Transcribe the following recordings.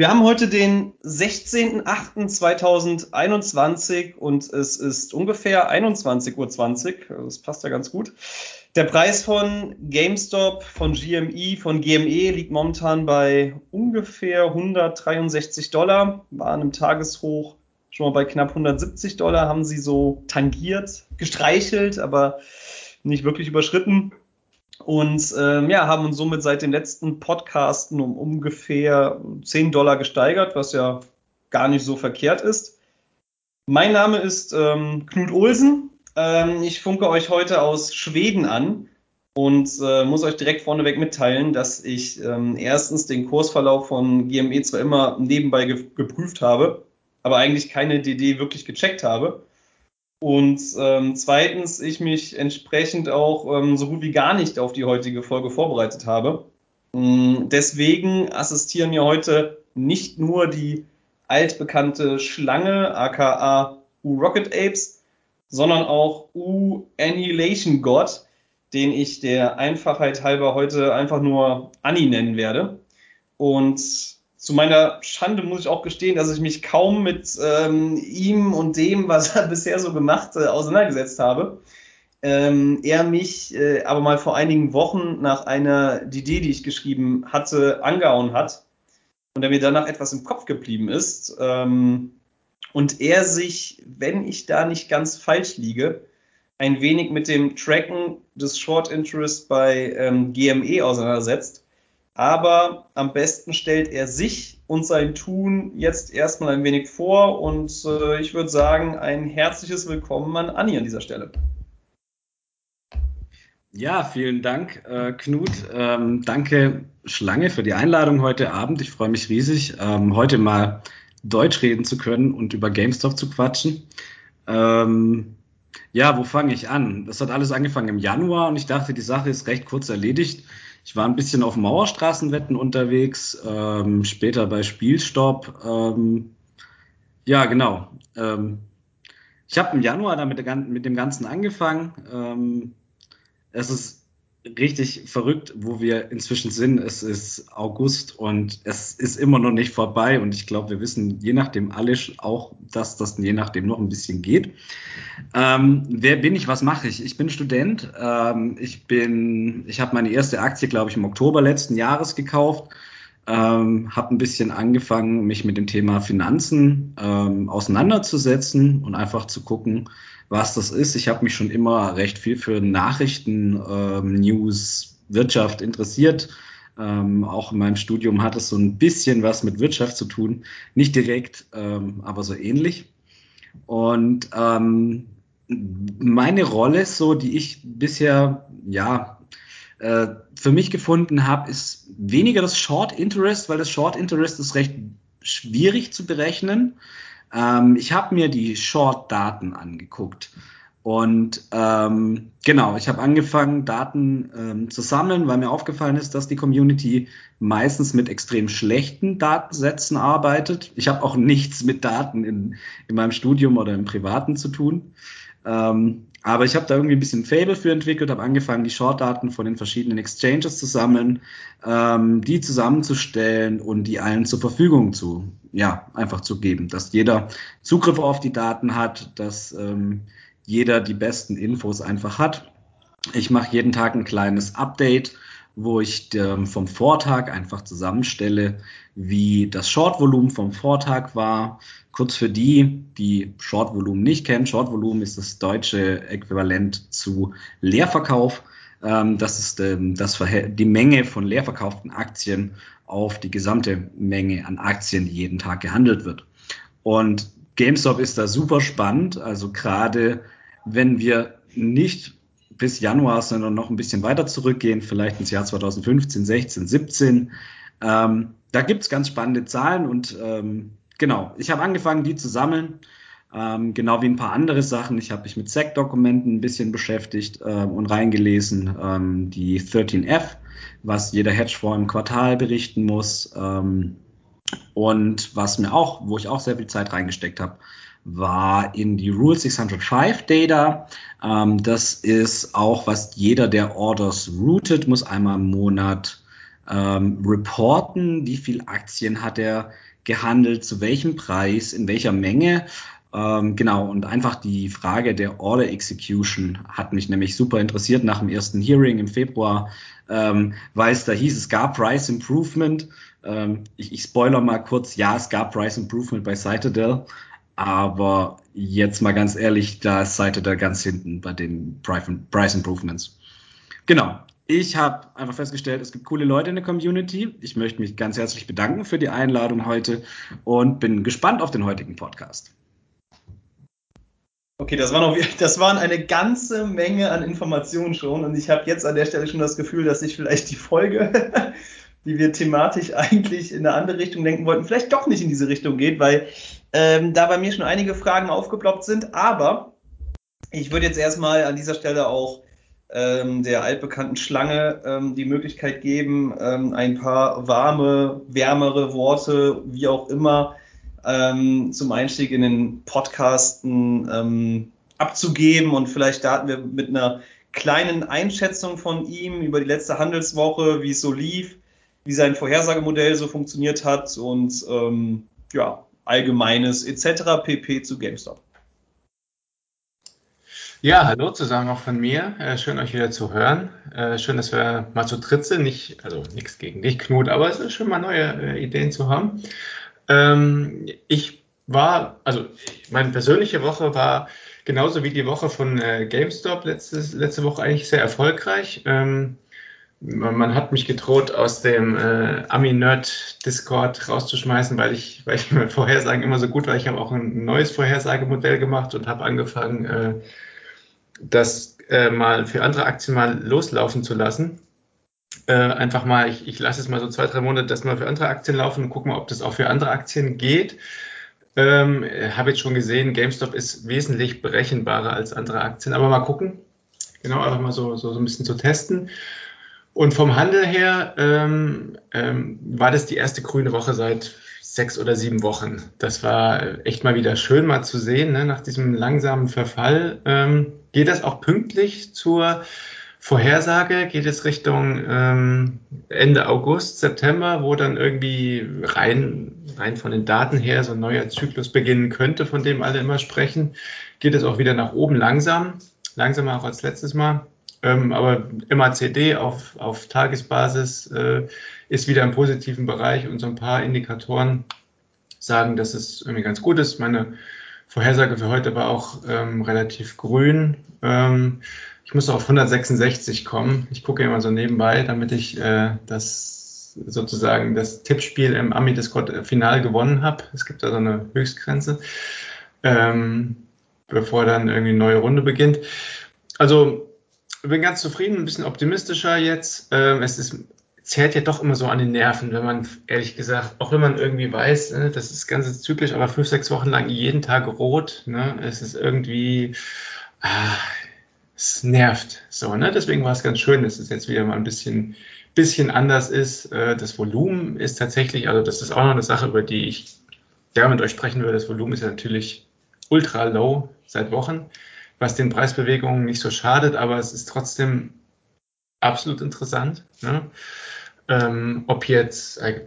Wir haben heute den 16.08.2021 und es ist ungefähr 21.20 Uhr. Das passt ja ganz gut. Der Preis von GameStop, von GME, von GME liegt momentan bei ungefähr 163 Dollar, war an einem Tageshoch schon mal bei knapp 170 Dollar, haben sie so tangiert, gestreichelt, aber nicht wirklich überschritten. Und ähm, ja, haben uns somit seit dem letzten Podcasten um ungefähr 10 Dollar gesteigert, was ja gar nicht so verkehrt ist. Mein Name ist ähm, Knut Olsen. Ähm, ich funke euch heute aus Schweden an und äh, muss euch direkt vorneweg mitteilen, dass ich ähm, erstens den Kursverlauf von GME zwar immer nebenbei ge geprüft habe, aber eigentlich keine DD wirklich gecheckt habe. Und ähm, zweitens, ich mich entsprechend auch ähm, so gut wie gar nicht auf die heutige Folge vorbereitet habe. Ähm, deswegen assistieren mir heute nicht nur die altbekannte Schlange, aka U-Rocket Apes, sondern auch U-Annihilation God, den ich der Einfachheit halber heute einfach nur Anni nennen werde. Und zu meiner Schande muss ich auch gestehen, dass ich mich kaum mit ähm, ihm und dem, was er bisher so gemacht, äh, auseinandergesetzt habe. Ähm, er mich äh, aber mal vor einigen Wochen nach einer Idee, die ich geschrieben hatte, angehauen hat und er mir danach etwas im Kopf geblieben ist. Ähm, und er sich, wenn ich da nicht ganz falsch liege, ein wenig mit dem Tracken des Short Interest bei ähm, GME auseinandersetzt aber am besten stellt er sich und sein Tun jetzt erstmal ein wenig vor und äh, ich würde sagen, ein herzliches Willkommen an Anni an dieser Stelle. Ja, vielen Dank, äh, Knut. Ähm, danke, Schlange, für die Einladung heute Abend. Ich freue mich riesig, ähm, heute mal Deutsch reden zu können und über GameStop zu quatschen. Ähm, ja, wo fange ich an? Das hat alles angefangen im Januar und ich dachte, die Sache ist recht kurz erledigt. Ich war ein bisschen auf Mauerstraßenwetten unterwegs, ähm, später bei Spielstopp. Ähm, ja, genau. Ähm, ich habe im Januar damit mit dem Ganzen angefangen. Ähm, es ist richtig verrückt, wo wir inzwischen sind. Es ist August und es ist immer noch nicht vorbei. Und ich glaube, wir wissen je nachdem alle auch, dass das je nachdem noch ein bisschen geht. Ähm, wer bin ich? Was mache ich? Ich bin Student. Ähm, ich bin, ich habe meine erste Aktie, glaube ich, im Oktober letzten Jahres gekauft. Ähm, habe ein bisschen angefangen, mich mit dem Thema Finanzen ähm, auseinanderzusetzen und einfach zu gucken, was das ist. Ich habe mich schon immer recht viel für Nachrichten, ähm, News, Wirtschaft interessiert. Ähm, auch in meinem Studium hat es so ein bisschen was mit Wirtschaft zu tun. Nicht direkt, ähm, aber so ähnlich. Und ähm, meine Rolle, so die ich bisher ja äh, für mich gefunden habe, ist weniger das Short Interest, weil das Short Interest ist recht schwierig zu berechnen. Ähm, ich habe mir die Short-Daten angeguckt. Und ähm, genau, ich habe angefangen, Daten ähm, zu sammeln, weil mir aufgefallen ist, dass die Community meistens mit extrem schlechten Datensätzen arbeitet. Ich habe auch nichts mit Daten in, in meinem Studium oder im Privaten zu tun. Ähm, aber ich habe da irgendwie ein bisschen Fable für entwickelt, habe angefangen, die Short-Daten von den verschiedenen Exchanges zu sammeln, ähm, die zusammenzustellen und die allen zur Verfügung zu, ja, einfach zu geben, dass jeder Zugriff auf die Daten hat, dass ähm, jeder die besten Infos einfach hat. Ich mache jeden Tag ein kleines Update, wo ich ähm, vom Vortag einfach zusammenstelle, wie das Short-Volumen vom Vortag war, Kurz für die, die Short-Volumen nicht kennen. Short-Volumen ist das deutsche Äquivalent zu Leerverkauf. Ähm, das ist ähm, das die Menge von leerverkauften Aktien auf die gesamte Menge an Aktien, die jeden Tag gehandelt wird. Und GameStop ist da super spannend. Also gerade wenn wir nicht bis Januar, sondern noch ein bisschen weiter zurückgehen, vielleicht ins Jahr 2015, 16, 17. Ähm, da gibt's ganz spannende Zahlen und ähm, genau, ich habe angefangen, die zu sammeln. Ähm, genau wie ein paar andere Sachen. Ich habe mich mit SEC-Dokumenten ein bisschen beschäftigt ähm, und reingelesen. Ähm, die 13F, was jeder Hedgefonds im Quartal berichten muss. Ähm, und was mir auch, wo ich auch sehr viel Zeit reingesteckt habe, war in die Rule 605 Data. Ähm, das ist auch, was jeder, der Orders routet, muss einmal im Monat ähm, reporten, wie viel Aktien hat er gehandelt, zu welchem Preis, in welcher Menge. Ähm, genau, und einfach die Frage der Order Execution hat mich nämlich super interessiert nach dem ersten Hearing im Februar, ähm, weil es da hieß, es gab Price Improvement. Ähm, ich, ich spoiler mal kurz, ja, es gab Price Improvement bei Citadel, aber jetzt mal ganz ehrlich, da ist Citadel ganz hinten bei den Price Improvements. Genau, ich habe einfach festgestellt, es gibt coole Leute in der Community. Ich möchte mich ganz herzlich bedanken für die Einladung heute und bin gespannt auf den heutigen Podcast. Okay, das waren, auch, das waren eine ganze Menge an Informationen schon und ich habe jetzt an der Stelle schon das Gefühl, dass ich vielleicht die Folge, die wir thematisch eigentlich in eine andere Richtung lenken wollten, vielleicht doch nicht in diese Richtung geht, weil ähm, da bei mir schon einige Fragen aufgeploppt sind. Aber ich würde jetzt erstmal an dieser Stelle auch ähm, der altbekannten Schlange ähm, die Möglichkeit geben, ähm, ein paar warme, wärmere Worte, wie auch immer, ähm, zum Einstieg in den Podcasten ähm, abzugeben. Und vielleicht starten wir mit einer kleinen Einschätzung von ihm über die letzte Handelswoche, wie es so lief, wie sein Vorhersagemodell so funktioniert hat und ähm, ja, allgemeines etc. pp zu GameStop. Ja, hallo zusammen auch von mir. Äh, schön euch wieder zu hören. Äh, schön, dass wir mal zu dritt sind. Nicht, also nichts gegen dich, Knut, aber es ist schön, mal neue äh, Ideen zu haben. Ähm, ich war, also meine persönliche Woche war genauso wie die Woche von GameStop letztes, letzte Woche eigentlich sehr erfolgreich. Ähm, man, hat mich gedroht, aus dem äh, Ami-Nerd-Discord rauszuschmeißen, weil ich, weil ich meine Vorhersagen immer so gut war. Ich habe auch ein neues Vorhersagemodell gemacht und habe angefangen, äh, das äh, mal für andere Aktien mal loslaufen zu lassen äh, einfach mal, ich, ich lasse es mal so zwei, drei Monate das mal für andere Aktien laufen und gucke mal, ob das auch für andere Aktien geht. Ähm, Habe jetzt schon gesehen, GameStop ist wesentlich berechenbarer als andere Aktien, aber mal gucken. Genau, einfach mal so, so, so ein bisschen zu testen. Und vom Handel her ähm, ähm, war das die erste grüne Woche seit sechs oder sieben Wochen. Das war echt mal wieder schön mal zu sehen, ne? nach diesem langsamen Verfall. Ähm, geht das auch pünktlich zur Vorhersage geht es Richtung ähm, Ende August, September, wo dann irgendwie rein, rein von den Daten her so ein neuer Zyklus beginnen könnte, von dem alle immer sprechen. Geht es auch wieder nach oben langsam, langsamer auch als letztes Mal. Ähm, aber MACD auf, auf Tagesbasis äh, ist wieder im positiven Bereich und so ein paar Indikatoren sagen, dass es irgendwie ganz gut ist. Meine Vorhersage für heute war auch ähm, relativ grün. Ähm, ich muss auf 166 kommen. Ich gucke immer so nebenbei, damit ich äh, das sozusagen das Tippspiel im Ami-Discord final gewonnen habe. Es gibt da so eine Höchstgrenze, ähm, bevor dann irgendwie eine neue Runde beginnt. Also bin ganz zufrieden, ein bisschen optimistischer jetzt. Ähm, es ist zehrt ja doch immer so an den Nerven, wenn man, ehrlich gesagt, auch wenn man irgendwie weiß, ne, das ist ganz zyklisch, aber fünf, sechs Wochen lang jeden Tag rot, ne, es ist irgendwie, ah, es nervt. So, ne? Deswegen war es ganz schön, dass es jetzt wieder mal ein bisschen, bisschen anders ist. Äh, das Volumen ist tatsächlich, also das ist auch noch eine Sache, über die ich gerne mit euch sprechen würde. Das Volumen ist ja natürlich ultra low seit Wochen, was den Preisbewegungen nicht so schadet, aber es ist trotzdem absolut interessant. Ne? Ähm, ob jetzt äh,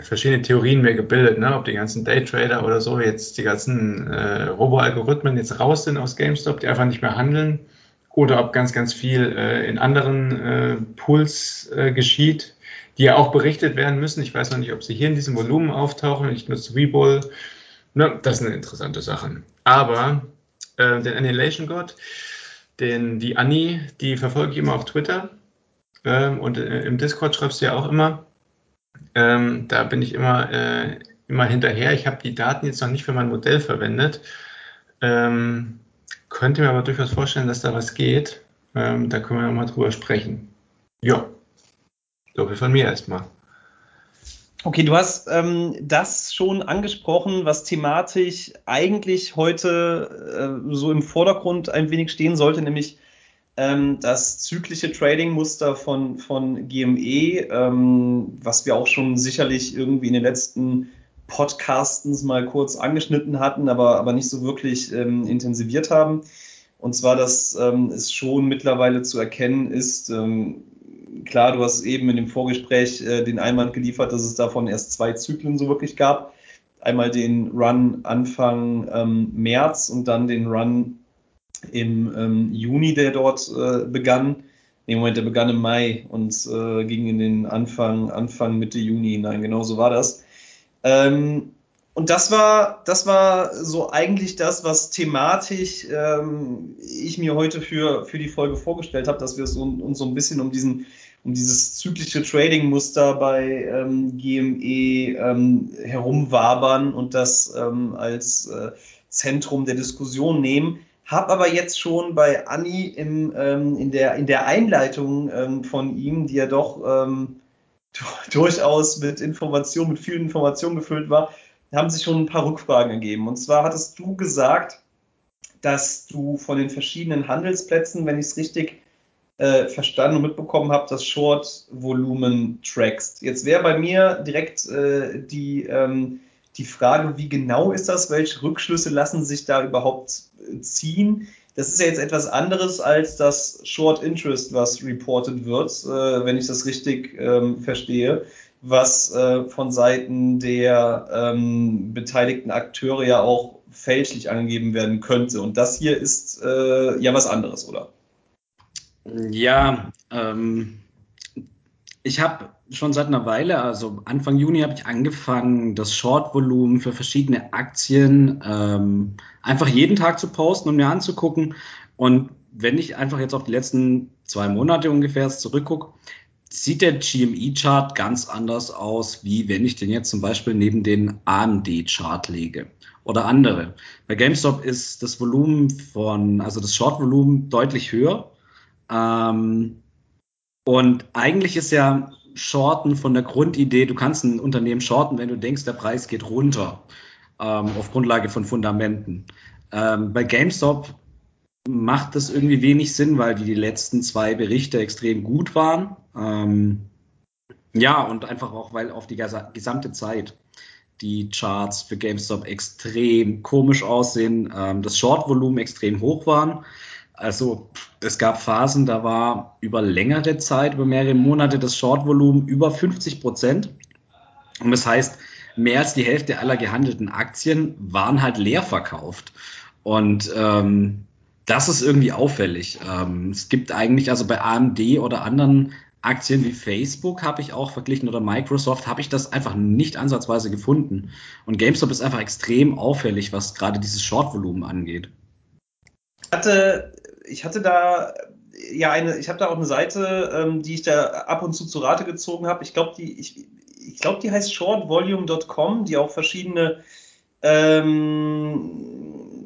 verschiedene Theorien mehr gebildet, ne? ob die ganzen Daytrader oder so jetzt die ganzen äh, Robo-Algorithmen jetzt raus sind aus GameStop, die einfach nicht mehr handeln oder ob ganz, ganz viel äh, in anderen äh, Pools äh, geschieht, die ja auch berichtet werden müssen. Ich weiß noch nicht, ob sie hier in diesem Volumen auftauchen. Ich nutze Webull. Ne, das eine interessante Sache. Aber äh, den Annihilation God, den, die Annie, die verfolge ich immer auf Twitter. Ähm, und äh, im Discord schreibst du ja auch immer. Ähm, da bin ich immer, äh, immer hinterher. Ich habe die Daten jetzt noch nicht für mein Modell verwendet. Ähm, könnte mir aber durchaus vorstellen, dass da was geht. Ähm, da können wir nochmal drüber sprechen. Ja, so viel von mir erstmal. Okay, du hast ähm, das schon angesprochen, was thematisch eigentlich heute äh, so im Vordergrund ein wenig stehen sollte, nämlich ähm, das zyklische Trading-Muster von, von GME, ähm, was wir auch schon sicherlich irgendwie in den letzten Podcastens mal kurz angeschnitten hatten, aber, aber nicht so wirklich ähm, intensiviert haben. Und zwar, dass ähm, es schon mittlerweile zu erkennen ist, ähm, klar, du hast eben in dem Vorgespräch äh, den Einwand geliefert, dass es davon erst zwei Zyklen so wirklich gab. Einmal den Run Anfang ähm, März und dann den Run im ähm, Juni, der dort äh, begann. Nee, Moment, der begann im Mai und äh, ging in den Anfang, Anfang Mitte Juni hinein. Genau so war das. Ähm, und das war, das war so eigentlich das, was thematisch ähm, ich mir heute für, für die Folge vorgestellt habe, dass wir es uns so ein bisschen um diesen, um dieses zyklische Trading-Muster bei ähm, GME ähm, herumwabern und das ähm, als äh, Zentrum der Diskussion nehmen. Hab aber jetzt schon bei Anni im, ähm, in, der, in der Einleitung ähm, von ihm, die ja doch ähm, durchaus mit Informationen, mit vielen Informationen gefüllt war, haben sich schon ein paar Rückfragen ergeben. Und zwar hattest du gesagt, dass du von den verschiedenen Handelsplätzen, wenn ich es richtig äh, verstanden und mitbekommen habe, das Short-Volumen trackst. Jetzt wäre bei mir direkt äh, die, ähm, die Frage, wie genau ist das? Welche Rückschlüsse lassen sich da überhaupt äh, ziehen? Das ist ja jetzt etwas anderes als das Short Interest, was reported wird, äh, wenn ich das richtig ähm, verstehe was äh, von Seiten der ähm, beteiligten Akteure ja auch fälschlich angegeben werden könnte. Und das hier ist äh, ja was anderes, oder? Ja, ähm, ich habe schon seit einer Weile, also Anfang Juni habe ich angefangen, das Short-Volumen für verschiedene Aktien ähm, einfach jeden Tag zu posten und mir anzugucken. Und wenn ich einfach jetzt auf die letzten zwei Monate ungefähr zurückgucke, sieht der GME-Chart ganz anders aus, wie wenn ich den jetzt zum Beispiel neben den AMD-Chart lege oder andere. Bei GameStop ist das Volumen von, also das Short-Volumen deutlich höher. Ähm, und eigentlich ist ja Shorten von der Grundidee, du kannst ein Unternehmen shorten, wenn du denkst, der Preis geht runter, ähm, auf Grundlage von Fundamenten. Ähm, bei GameStop macht das irgendwie wenig Sinn, weil die, die letzten zwei Berichte extrem gut waren. Ähm, ja, und einfach auch, weil auf die gesamte Zeit die Charts für GameStop extrem komisch aussehen, ähm, das Short-Volumen extrem hoch waren. Also es gab Phasen, da war über längere Zeit, über mehrere Monate das Short-Volumen über 50 Prozent. Und das heißt, mehr als die Hälfte aller gehandelten Aktien waren halt leer verkauft. Und ähm, das ist irgendwie auffällig. Ähm, es gibt eigentlich, also bei AMD oder anderen Aktien wie Facebook habe ich auch verglichen oder Microsoft habe ich das einfach nicht ansatzweise gefunden. Und GameStop ist einfach extrem auffällig, was gerade dieses Short-Volumen angeht. Hatte, ich hatte da ja eine, ich habe da auch eine Seite, ähm, die ich da ab und zu zu Rate gezogen habe. Ich glaube, die, ich, ich glaube, die heißt shortvolume.com, die auch verschiedene ähm,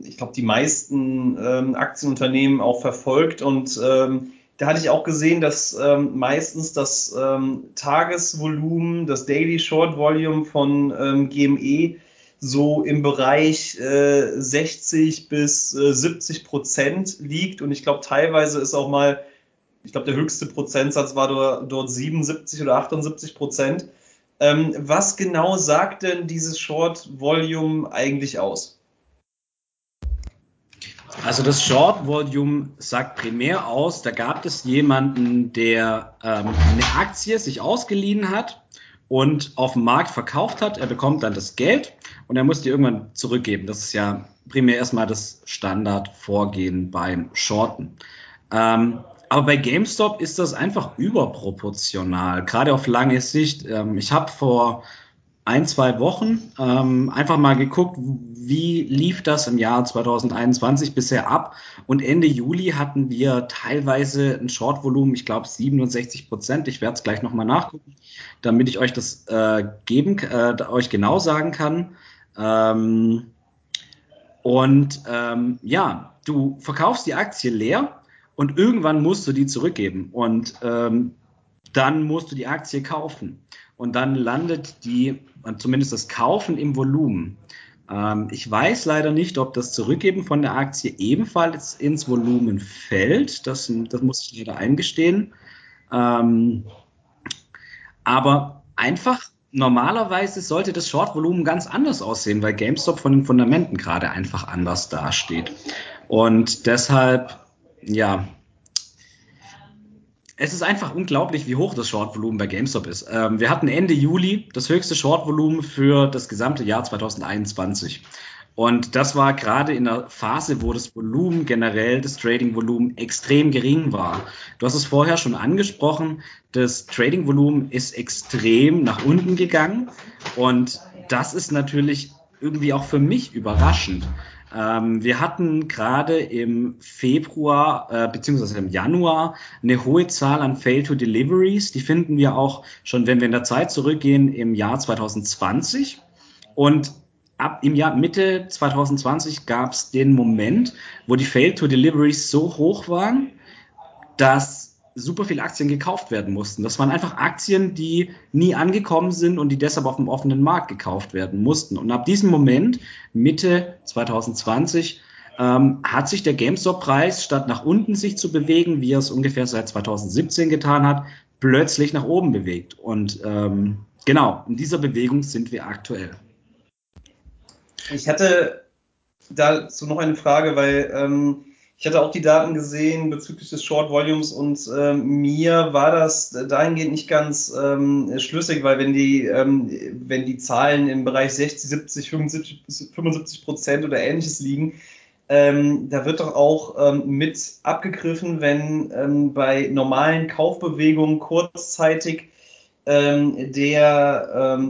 ich glaube, die meisten ähm, Aktienunternehmen auch verfolgt. Und ähm, da hatte ich auch gesehen, dass ähm, meistens das ähm, Tagesvolumen, das Daily Short Volume von GME so im Bereich äh, 60 bis äh, 70 Prozent liegt. Und ich glaube, teilweise ist auch mal, ich glaube, der höchste Prozentsatz war dort 77 oder 78 Prozent. Ähm, was genau sagt denn dieses Short Volume eigentlich aus? Also das Short Volume sagt primär aus, da gab es jemanden, der ähm, eine Aktie sich ausgeliehen hat und auf dem Markt verkauft hat. Er bekommt dann das Geld und er muss die irgendwann zurückgeben. Das ist ja primär erstmal das Standardvorgehen beim Shorten. Ähm, aber bei GameStop ist das einfach überproportional, gerade auf lange Sicht. Ähm, ich habe vor ein, zwei Wochen ähm, einfach mal geguckt, wie lief das im Jahr 2021 bisher ab. Und Ende Juli hatten wir teilweise ein Shortvolumen, ich glaube 67 Prozent. Ich werde es gleich nochmal nachgucken, damit ich euch das äh, geben, äh, euch genau sagen kann. Ähm, und ähm, ja, du verkaufst die Aktie leer und irgendwann musst du die zurückgeben und ähm, dann musst du die Aktie kaufen und dann landet die, zumindest das Kaufen im Volumen. Ähm, ich weiß leider nicht, ob das Zurückgeben von der Aktie ebenfalls ins Volumen fällt. Das, das muss ich leider eingestehen. Ähm, aber einfach normalerweise sollte das Short-Volumen ganz anders aussehen, weil GameStop von den Fundamenten gerade einfach anders dasteht. Und deshalb ja, Es ist einfach unglaublich, wie hoch das Shortvolumen bei GameStop ist. Ähm, wir hatten Ende Juli das höchste Shortvolumen für das gesamte Jahr 2021. Und das war gerade in der Phase, wo das Volumen generell, das Trading-Volumen extrem gering war. Du hast es vorher schon angesprochen, das Trading-Volumen ist extrem nach unten gegangen. Und das ist natürlich irgendwie auch für mich überraschend. Ähm, wir hatten gerade im Februar äh, beziehungsweise im Januar eine hohe Zahl an Fail-to-Deliveries. Die finden wir auch schon, wenn wir in der Zeit zurückgehen, im Jahr 2020. Und ab im Jahr Mitte 2020 gab es den Moment, wo die Fail-to-Deliveries so hoch waren, dass super viele Aktien gekauft werden mussten. Das waren einfach Aktien, die nie angekommen sind und die deshalb auf dem offenen Markt gekauft werden mussten. Und ab diesem Moment, Mitte 2020, ähm, hat sich der GameStop-Preis, statt nach unten sich zu bewegen, wie er es ungefähr seit 2017 getan hat, plötzlich nach oben bewegt. Und ähm, genau, in dieser Bewegung sind wir aktuell. Ich hatte dazu noch eine Frage, weil ähm, ich hatte auch die Daten gesehen bezüglich des Short Volumes und äh, mir war das dahingehend nicht ganz ähm, schlüssig, weil wenn die, ähm, wenn die Zahlen im Bereich 60, 70, 75, 75 Prozent oder ähnliches liegen, ähm, da wird doch auch ähm, mit abgegriffen, wenn ähm, bei normalen Kaufbewegungen kurzzeitig ähm, derjenige,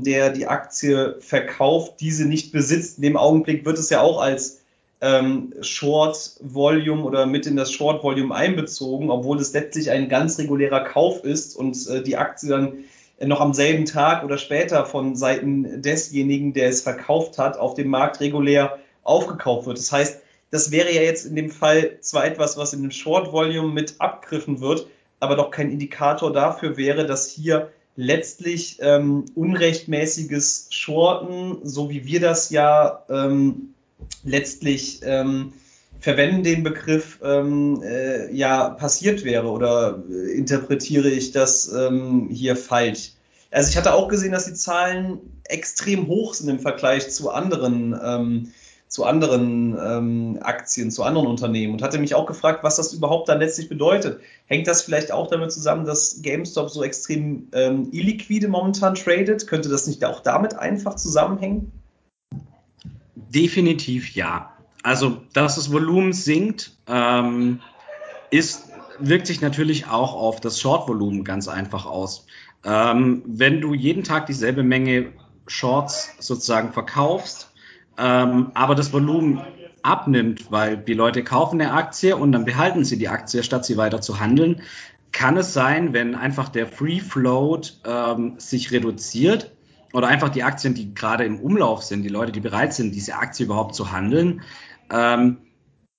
der die Aktie verkauft, diese nicht besitzt. In dem Augenblick wird es ja auch als ähm, Short Volume oder mit in das Short Volume einbezogen, obwohl es letztlich ein ganz regulärer Kauf ist und äh, die Aktie dann noch am selben Tag oder später von Seiten desjenigen, der es verkauft hat, auf dem Markt regulär aufgekauft wird. Das heißt, das wäre ja jetzt in dem Fall zwar etwas, was in dem Short Volume mit abgriffen wird, aber doch kein Indikator dafür wäre, dass hier letztlich ähm, unrechtmäßiges Shorten, so wie wir das ja ähm, letztlich ähm, verwenden den Begriff ähm, äh, ja passiert wäre oder äh, interpretiere ich das ähm, hier falsch? Also ich hatte auch gesehen, dass die Zahlen extrem hoch sind im Vergleich zu anderen ähm, zu anderen ähm, Aktien, zu anderen Unternehmen und hatte mich auch gefragt, was das überhaupt dann letztlich bedeutet. Hängt das vielleicht auch damit zusammen, dass GameStop so extrem ähm, illiquide momentan tradet? Könnte das nicht auch damit einfach zusammenhängen? Definitiv ja. Also, dass das Volumen sinkt, ähm, ist, wirkt sich natürlich auch auf das Short-Volumen ganz einfach aus. Ähm, wenn du jeden Tag dieselbe Menge Shorts sozusagen verkaufst, ähm, aber das Volumen abnimmt, weil die Leute kaufen eine Aktie und dann behalten sie die Aktie, statt sie weiter zu handeln, kann es sein, wenn einfach der Free Float ähm, sich reduziert, oder einfach die Aktien, die gerade im Umlauf sind, die Leute, die bereit sind, diese Aktie überhaupt zu handeln, ähm,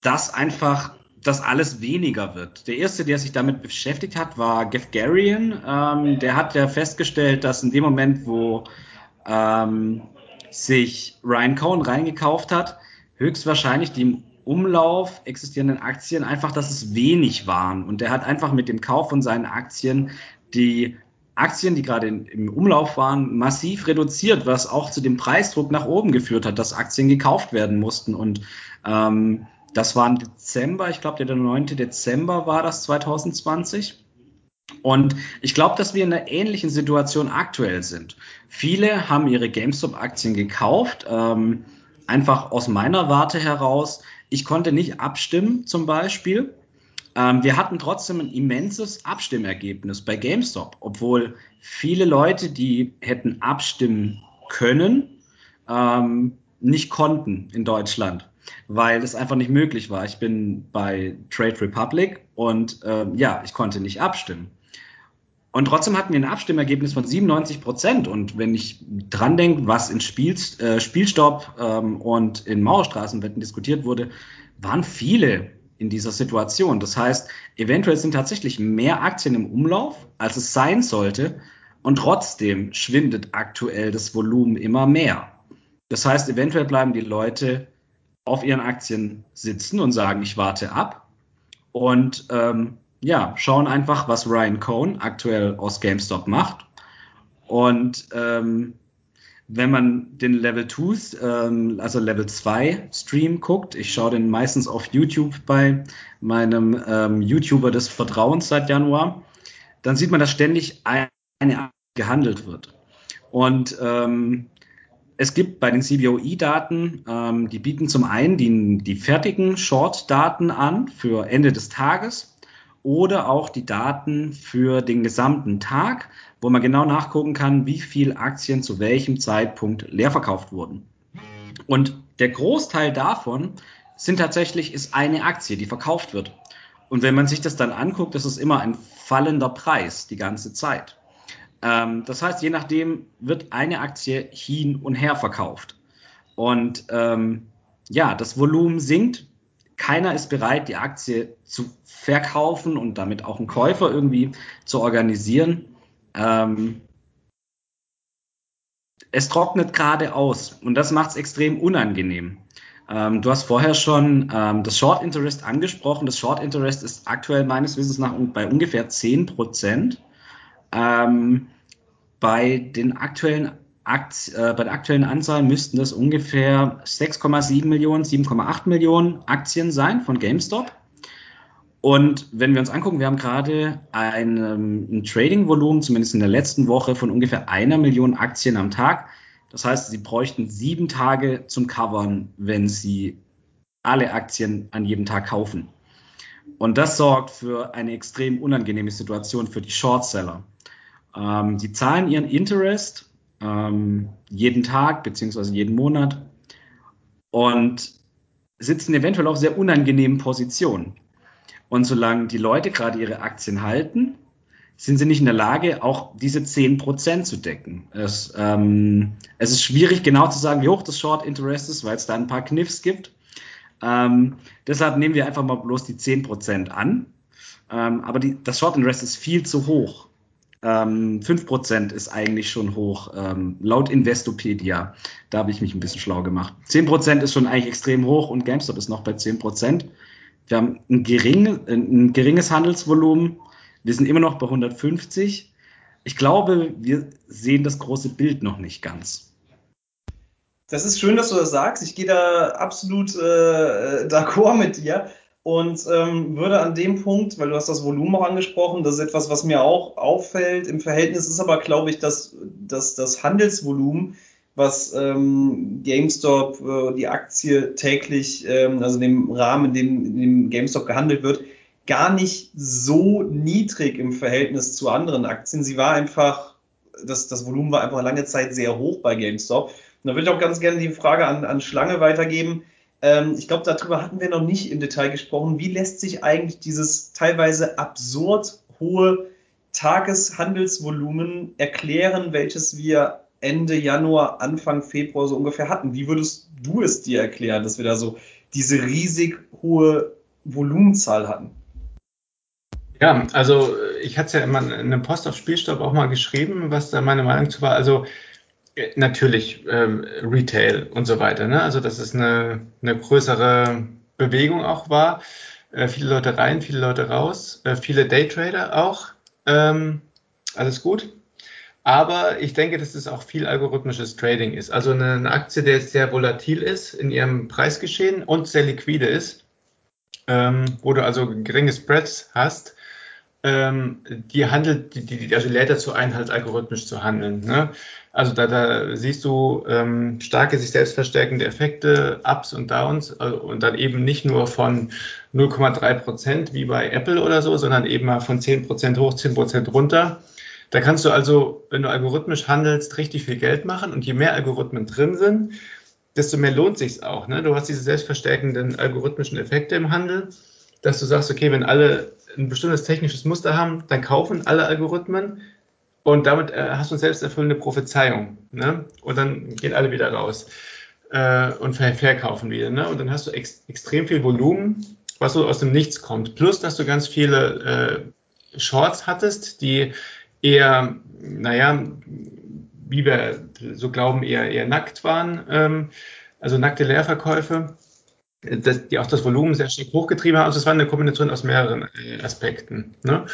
dass einfach das alles weniger wird. Der erste, der sich damit beschäftigt hat, war Gefgarian. Ähm, der hat ja festgestellt, dass in dem Moment, wo ähm, sich Ryan Cohen reingekauft hat, höchstwahrscheinlich die im Umlauf existierenden Aktien einfach, dass es wenig waren. Und der hat einfach mit dem Kauf von seinen Aktien die Aktien, die gerade in, im Umlauf waren, massiv reduziert, was auch zu dem Preisdruck nach oben geführt hat, dass Aktien gekauft werden mussten. Und ähm, das war im Dezember, ich glaube, der 9. Dezember war das 2020. Und ich glaube, dass wir in einer ähnlichen Situation aktuell sind. Viele haben ihre GameStop-Aktien gekauft, ähm, einfach aus meiner Warte heraus. Ich konnte nicht abstimmen zum Beispiel. Ähm, wir hatten trotzdem ein immenses Abstimmergebnis bei GameStop, obwohl viele Leute, die hätten abstimmen können, ähm, nicht konnten in Deutschland, weil es einfach nicht möglich war. Ich bin bei Trade Republic und ähm, ja, ich konnte nicht abstimmen. Und trotzdem hatten wir ein Abstimmergebnis von 97 Prozent. Und wenn ich dran denke, was in Spiel, äh, Spielstopp ähm, und in Mauerstraßenwetten diskutiert wurde, waren viele in dieser Situation. Das heißt, eventuell sind tatsächlich mehr Aktien im Umlauf, als es sein sollte. Und trotzdem schwindet aktuell das Volumen immer mehr. Das heißt, eventuell bleiben die Leute auf ihren Aktien sitzen und sagen, ich warte ab. Und ähm, ja, schauen einfach, was Ryan Cohn aktuell aus GameStop macht. Und ähm, Wenn man den Level 2, ähm, also Level 2 Stream guckt, ich schaue den meistens auf YouTube bei meinem ähm, YouTuber des Vertrauens seit Januar, dann sieht man, dass ständig eine Aktie gehandelt wird. Und ähm, es gibt bei den CBOE-Daten, ähm, die bieten zum einen die, die fertigen Short-Daten an für Ende des Tages oder auch die Daten für den gesamten Tag, wo man genau nachgucken kann, wie viel Aktien zu welchem Zeitpunkt leer verkauft wurden. Und der Großteil davon sind tatsächlich ist eine Aktie, die verkauft wird. Und wenn man sich das dann anguckt, das ist immer ein fallender Preis die ganze Zeit. Ähm, das heißt, je nachdem wird eine Aktie hin und her verkauft. Und ähm, ja, das Volumen sinkt. Keiner ist bereit, die Aktie zu verkaufen und damit auch einen Käufer irgendwie zu organisieren. Ähm, es trocknet gerade aus und das macht es extrem unangenehm. Ähm, du hast vorher schon ähm, das Short Interest angesprochen. Das Short Interest ist aktuell meines Wissens nach bei ungefähr 10 Prozent. Ähm, bei den aktuellen Akt, äh, bei der aktuellen Anzahl müssten das ungefähr 6,7 Millionen, 7,8 Millionen Aktien sein von GameStop. Und wenn wir uns angucken, wir haben gerade ein, ein Trading-Volumen, zumindest in der letzten Woche, von ungefähr einer Million Aktien am Tag. Das heißt, Sie bräuchten sieben Tage zum Covern, wenn Sie alle Aktien an jedem Tag kaufen. Und das sorgt für eine extrem unangenehme Situation für die Shortseller. Ähm, die zahlen ihren Interest ähm, jeden Tag beziehungsweise jeden Monat und sitzen eventuell auf sehr unangenehmen Positionen. Und solange die Leute gerade ihre Aktien halten, sind sie nicht in der Lage, auch diese 10% zu decken. Es, ähm, es ist schwierig genau zu sagen, wie hoch das Short Interest ist, weil es da ein paar Kniffs gibt. Ähm, deshalb nehmen wir einfach mal bloß die 10% an. Ähm, aber die, das Short Interest ist viel zu hoch. Ähm, 5% ist eigentlich schon hoch, ähm, laut Investopedia. Da habe ich mich ein bisschen schlau gemacht. 10% ist schon eigentlich extrem hoch und GameStop ist noch bei 10%. Wir haben ein, gering, ein geringes Handelsvolumen. Wir sind immer noch bei 150. Ich glaube, wir sehen das große Bild noch nicht ganz. Das ist schön, dass du das sagst. Ich gehe da absolut äh, d'accord mit dir und ähm, würde an dem Punkt, weil du hast das Volumen auch angesprochen, das ist etwas, was mir auch auffällt. Im Verhältnis ist aber, glaube ich, dass, dass das Handelsvolumen was ähm, GameStop, äh, die Aktie täglich, ähm, also dem Rahmen, in dem, in dem GameStop gehandelt wird, gar nicht so niedrig im Verhältnis zu anderen Aktien. Sie war einfach, das, das Volumen war einfach lange Zeit sehr hoch bei GameStop. Und da würde ich auch ganz gerne die Frage an, an Schlange weitergeben. Ähm, ich glaube, darüber hatten wir noch nicht im Detail gesprochen. Wie lässt sich eigentlich dieses teilweise absurd hohe Tageshandelsvolumen erklären, welches wir Ende Januar, Anfang Februar so ungefähr hatten. Wie würdest du es dir erklären, dass wir da so diese riesig hohe Volumenzahl hatten? Ja, also ich hatte es ja immer in einem Post auf Spielstopp auch mal geschrieben, was da meine Meinung zu war. Also äh, natürlich ähm, Retail und so weiter. Ne? Also dass es eine, eine größere Bewegung auch war. Äh, viele Leute rein, viele Leute raus, äh, viele Daytrader auch. Ähm, alles gut. Aber ich denke, dass es auch viel algorithmisches Trading ist. Also eine, Aktie, die sehr volatil ist in ihrem Preisgeschehen und sehr liquide ist, ähm, wo du also geringe Spreads hast, ähm, die handelt, die, die, also lädt dazu ein, halt algorithmisch zu handeln. Ne? Also da, da siehst du ähm, starke, sich selbst verstärkende Effekte, Ups und Downs also, und dann eben nicht nur von 0,3 Prozent wie bei Apple oder so, sondern eben mal von 10 Prozent hoch, 10 Prozent runter. Da kannst du also, wenn du algorithmisch handelst, richtig viel Geld machen und je mehr Algorithmen drin sind, desto mehr lohnt sich's auch. Ne? Du hast diese selbstverstärkenden algorithmischen Effekte im Handel, dass du sagst, okay, wenn alle ein bestimmtes technisches Muster haben, dann kaufen alle Algorithmen und damit äh, hast du eine selbsterfüllende Prophezeiung. Ne? Und dann gehen alle wieder raus äh, und ver verkaufen wieder. Ne? Und dann hast du ex extrem viel Volumen, was so aus dem Nichts kommt. Plus, dass du ganz viele äh, Shorts hattest, die eher, naja, wie wir so glauben, eher, eher nackt waren, ähm, also nackte Leerverkäufe, das, die auch das Volumen sehr stark hochgetrieben haben. Also es war eine Kombination aus mehreren äh, Aspekten. Ne?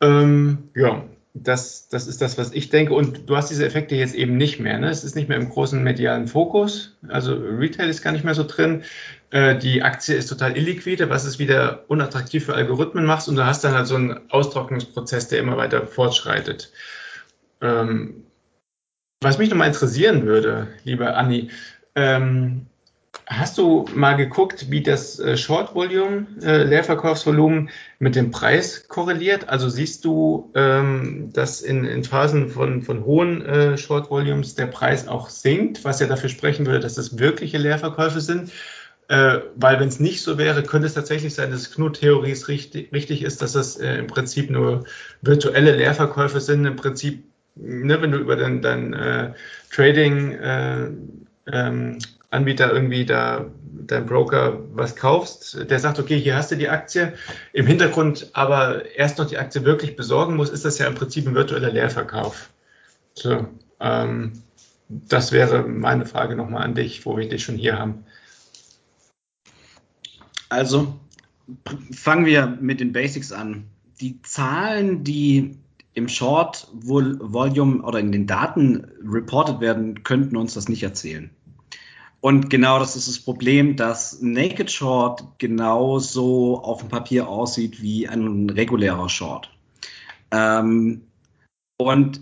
Ähm, ja, das, das ist das, was ich denke. Und du hast diese Effekte jetzt eben nicht mehr. Ne? Es ist nicht mehr im großen medialen Fokus. Also Retail ist gar nicht mehr so drin. Äh, die Aktie ist total illiquide, was es wieder unattraktiv für Algorithmen macht. Und du hast dann halt so einen Austrocknungsprozess, der immer weiter fortschreitet. Ähm, was mich nochmal interessieren würde, lieber Anni, ähm, Hast du mal geguckt, wie das äh, Short Volume, äh, Leerverkaufsvolumen mit dem Preis korreliert? Also siehst du, ähm, dass in, in Phasen von, von hohen äh, Short Volumes der Preis auch sinkt, was ja dafür sprechen würde, dass das wirkliche Leerverkäufe sind? Äh, weil wenn es nicht so wäre, könnte es tatsächlich sein, dass Knut-Theorie richtig, richtig ist, dass das äh, im Prinzip nur virtuelle Leerverkäufe sind. Im Prinzip, ne, wenn du über dein, dein äh, Trading äh, ähm, irgendwie da dein Broker was kaufst, der sagt, okay, hier hast du die Aktie, im Hintergrund aber erst noch die Aktie wirklich besorgen muss, ist das ja im Prinzip ein virtueller Leerverkauf. So, ähm, das wäre meine Frage nochmal an dich, wo wir dich schon hier haben. Also fangen wir mit den Basics an. Die Zahlen, die im Short Volume oder in den Daten reported werden, könnten uns das nicht erzählen. Und genau das ist das Problem, dass Naked Short genauso auf dem Papier aussieht wie ein regulärer Short. Ähm, und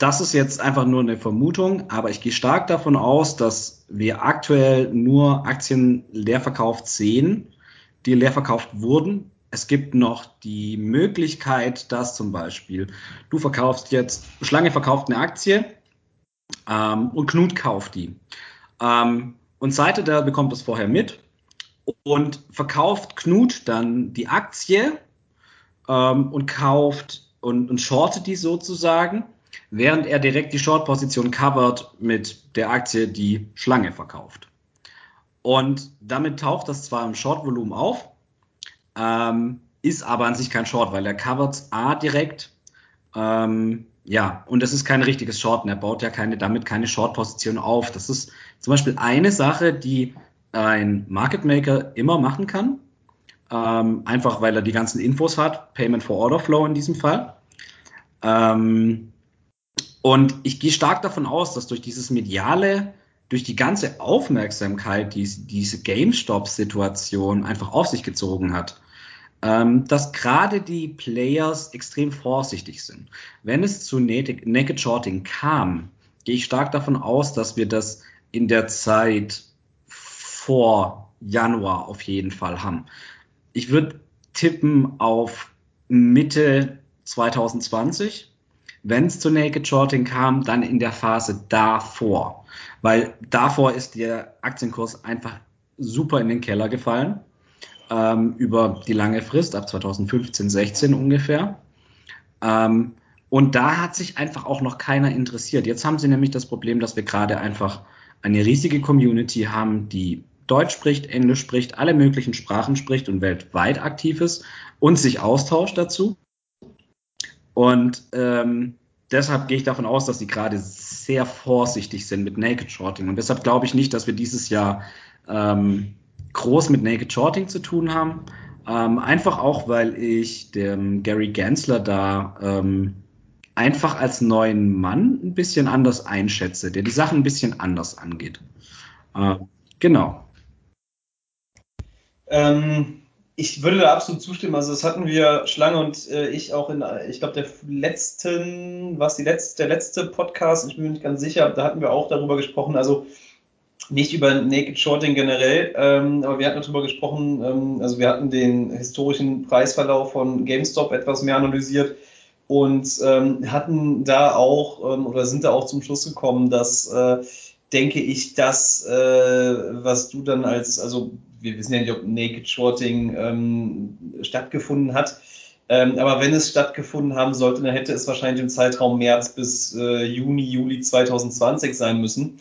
das ist jetzt einfach nur eine Vermutung, aber ich gehe stark davon aus, dass wir aktuell nur Aktien leer verkauft sehen, die leer verkauft wurden. Es gibt noch die Möglichkeit, dass zum Beispiel du verkaufst jetzt, Schlange verkauft eine Aktie ähm, und Knut kauft die. Ähm, und Seite der bekommt das vorher mit und verkauft Knut dann die Aktie ähm, und kauft und, und shortet die sozusagen, während er direkt die Short-Position covert mit der Aktie, die Schlange verkauft. Und damit taucht das zwar im Short-Volumen auf, ähm, ist aber an sich kein Short, weil er covert A direkt ähm, ja, und das ist kein richtiges Shorten. Er baut ja keine, damit keine Short-Position auf. Das ist zum Beispiel eine Sache, die ein Market Maker immer machen kann. Ähm, einfach weil er die ganzen Infos hat. Payment for Order Flow in diesem Fall. Ähm, und ich gehe stark davon aus, dass durch dieses mediale, durch die ganze Aufmerksamkeit, die diese GameStop-Situation einfach auf sich gezogen hat, ähm, dass gerade die Players extrem vorsichtig sind. Wenn es zu Naked Shorting kam, gehe ich stark davon aus, dass wir das in der Zeit vor Januar auf jeden Fall haben. Ich würde tippen auf Mitte 2020. Wenn es zu Naked Shorting kam, dann in der Phase davor. Weil davor ist der Aktienkurs einfach super in den Keller gefallen ähm, über die lange Frist, ab 2015, 16 ungefähr. Ähm, und da hat sich einfach auch noch keiner interessiert. Jetzt haben sie nämlich das Problem, dass wir gerade einfach eine riesige Community haben, die Deutsch spricht, Englisch spricht, alle möglichen Sprachen spricht und weltweit aktiv ist und sich austauscht dazu. Und ähm, deshalb gehe ich davon aus, dass sie gerade sehr vorsichtig sind mit Naked Shorting. Und deshalb glaube ich nicht, dass wir dieses Jahr ähm, groß mit Naked Shorting zu tun haben. Ähm, einfach auch, weil ich dem Gary Gensler da ähm, einfach als neuen Mann ein bisschen anders einschätze, der die Sachen ein bisschen anders angeht. Äh, genau. Ähm, ich würde da absolut zustimmen. Also das hatten wir Schlange und äh, ich auch in, ich glaube, der letzten, was die letzte, der letzte Podcast, ich bin mir nicht ganz sicher, da hatten wir auch darüber gesprochen. Also nicht über Naked Shorting generell, ähm, aber wir hatten darüber gesprochen, ähm, also wir hatten den historischen Preisverlauf von GameStop etwas mehr analysiert und ähm, hatten da auch ähm, oder sind da auch zum Schluss gekommen, dass äh, denke ich, das, äh, was du dann als, also wir wissen ja nicht, ob Naked Shorting ähm, stattgefunden hat, ähm, aber wenn es stattgefunden haben sollte, dann hätte es wahrscheinlich im Zeitraum März bis äh, Juni, Juli 2020 sein müssen.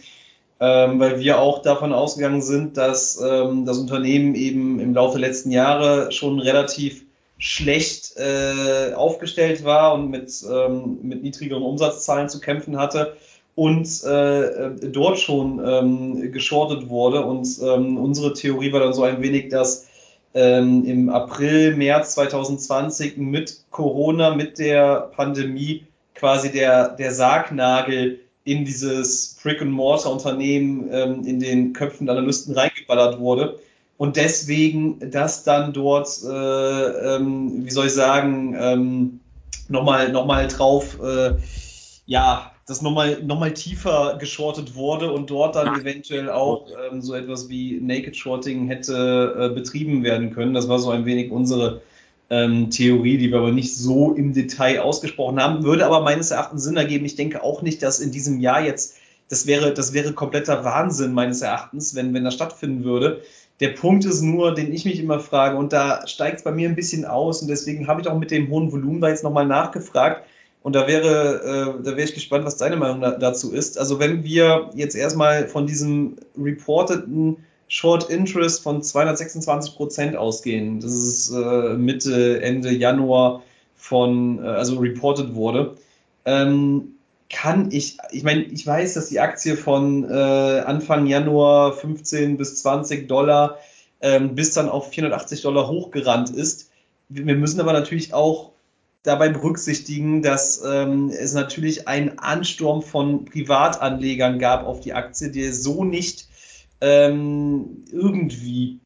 Ähm, weil wir auch davon ausgegangen sind, dass ähm, das Unternehmen eben im Laufe der letzten Jahre schon relativ schlecht äh, aufgestellt war und mit, ähm, mit niedrigeren Umsatzzahlen zu kämpfen hatte und äh, dort schon ähm, geschortet wurde. Und ähm, unsere Theorie war dann so ein wenig, dass ähm, im April, März 2020 mit Corona, mit der Pandemie quasi der, der Sargnagel in dieses Brick-and-Mortar-Unternehmen ähm, in den Köpfen der Analysten reingeballert wurde. Und deswegen das dann dort, äh, ähm, wie soll ich sagen, ähm, nochmal noch mal drauf, äh, ja, das nochmal noch mal tiefer geschortet wurde und dort dann eventuell auch ähm, so etwas wie Naked Shorting hätte äh, betrieben werden können. Das war so ein wenig unsere ähm, Theorie, die wir aber nicht so im Detail ausgesprochen haben, würde aber meines Erachtens Sinn ergeben. Ich denke auch nicht, dass in diesem Jahr jetzt, das wäre, das wäre kompletter Wahnsinn meines Erachtens, wenn, wenn das stattfinden würde. Der Punkt ist nur, den ich mich immer frage, und da steigt es bei mir ein bisschen aus, und deswegen habe ich auch mit dem hohen Volumen da jetzt nochmal nachgefragt. Und da wäre, äh, da wäre ich gespannt, was deine Meinung da, dazu ist. Also wenn wir jetzt erstmal von diesem reporteten Short Interest von 226 Prozent ausgehen, das ist äh, Mitte, Ende Januar von, äh, also reported wurde, ähm, kann ich, ich meine, ich weiß, dass die Aktie von äh, Anfang Januar 15 bis 20 Dollar ähm, bis dann auf 480 Dollar hochgerannt ist. Wir müssen aber natürlich auch dabei berücksichtigen, dass ähm, es natürlich einen Ansturm von Privatanlegern gab auf die Aktie, der so nicht ähm, irgendwie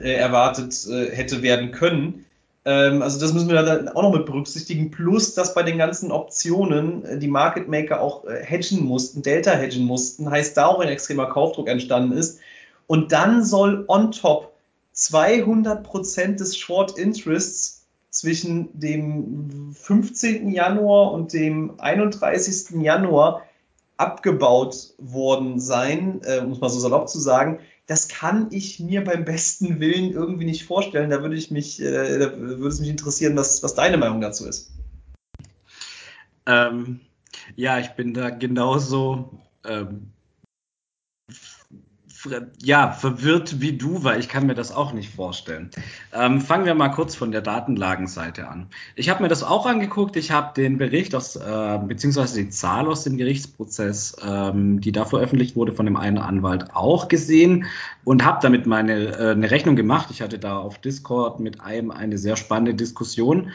äh, erwartet äh, hätte werden können. Ähm, also das müssen wir dann auch noch mit berücksichtigen. Plus, dass bei den ganzen Optionen äh, die Market Maker auch äh, hedgen mussten, Delta hedgen mussten, heißt da auch ein extremer Kaufdruck entstanden ist. Und dann soll on top 200 Prozent des Short Interests zwischen dem 15. Januar und dem 31. Januar abgebaut worden sein, äh, um es mal so salopp zu sagen. Das kann ich mir beim besten Willen irgendwie nicht vorstellen. Da würde ich mich, äh, da würde es mich interessieren, was, was deine Meinung dazu ist. Ähm, ja, ich bin da genauso ähm, ja, verwirrt wie du, weil ich kann mir das auch nicht vorstellen. Ähm, fangen wir mal kurz von der Datenlagenseite an. Ich habe mir das auch angeguckt. Ich habe den Bericht aus, äh, beziehungsweise die Zahl aus dem Gerichtsprozess, ähm, die da veröffentlicht wurde, von dem einen Anwalt auch gesehen und habe damit meine äh, eine Rechnung gemacht. Ich hatte da auf Discord mit einem eine sehr spannende Diskussion.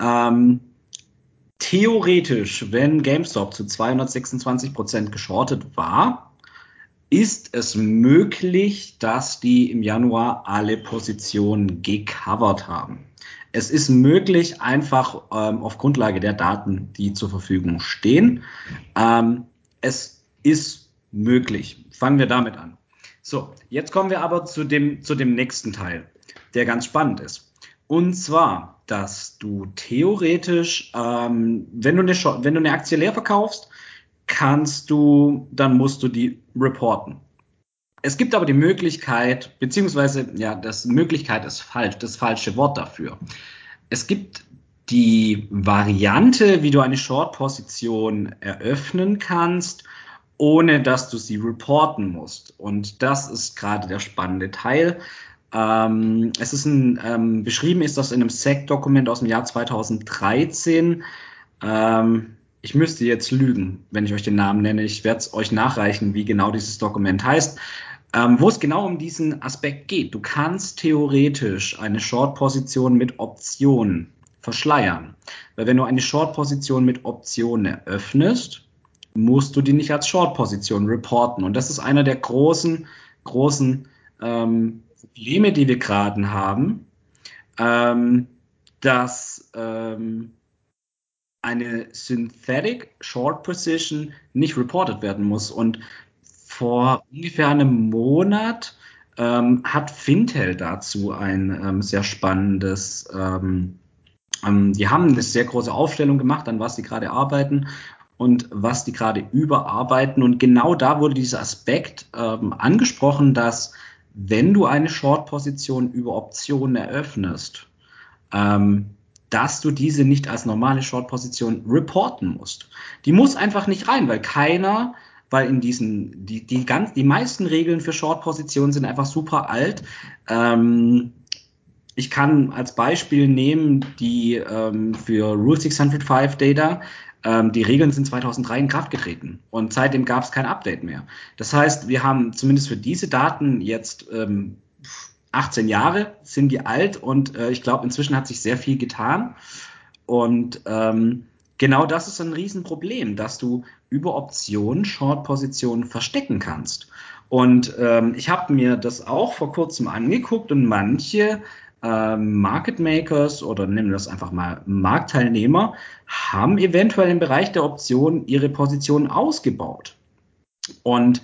Ähm, theoretisch, wenn GameStop zu 226 Prozent geschortet war, ist es möglich, dass die im Januar alle Positionen gecovert haben. Es ist möglich, einfach ähm, auf Grundlage der Daten, die zur Verfügung stehen. Ähm, es ist möglich. Fangen wir damit an. So, jetzt kommen wir aber zu dem, zu dem nächsten Teil, der ganz spannend ist. Und zwar, dass du theoretisch, ähm, wenn, du eine, wenn du eine Aktie leer verkaufst, kannst du, dann musst du die reporten. Es gibt aber die Möglichkeit, beziehungsweise, ja, das Möglichkeit ist falsch, das falsche Wort dafür. Es gibt die Variante, wie du eine Short-Position eröffnen kannst, ohne dass du sie reporten musst. Und das ist gerade der spannende Teil. Ähm, es ist ein, ähm, beschrieben ist das in einem SEC-Dokument aus dem Jahr 2013. Ähm, ich müsste jetzt lügen, wenn ich euch den Namen nenne. Ich werde es euch nachreichen, wie genau dieses Dokument heißt. Ähm, wo es genau um diesen Aspekt geht. Du kannst theoretisch eine Short-Position mit Optionen verschleiern. Weil wenn du eine Short-Position mit Optionen eröffnest, musst du die nicht als Short-Position reporten. Und das ist einer der großen, großen ähm, Probleme, die wir gerade haben, ähm, dass ähm, eine Synthetic Short Position nicht reported werden muss. Und vor ungefähr einem Monat ähm, hat Fintel dazu ein ähm, sehr spannendes, ähm, ähm, die haben eine sehr große Aufstellung gemacht, an was sie gerade arbeiten und was die gerade überarbeiten. Und genau da wurde dieser Aspekt ähm, angesprochen, dass wenn du eine Short-Position über Optionen eröffnest, ähm, dass du diese nicht als normale Short-Position reporten musst. Die muss einfach nicht rein, weil keiner, weil in diesen, die, die, ganz, die meisten Regeln für Short-Positionen sind einfach super alt. Ähm, ich kann als Beispiel nehmen die ähm, für Rule 605 Data. Ähm, die Regeln sind 2003 in Kraft getreten und seitdem gab es kein Update mehr. Das heißt, wir haben zumindest für diese Daten jetzt ähm, 18 Jahre sind die alt und äh, ich glaube, inzwischen hat sich sehr viel getan. Und ähm, genau das ist ein Riesenproblem, dass du über Optionen Short-Positionen verstecken kannst. Und ähm, ich habe mir das auch vor kurzem angeguckt und manche ähm, Market Makers oder nehmen wir das einfach mal Marktteilnehmer haben eventuell im Bereich der Optionen ihre Position ausgebaut. Und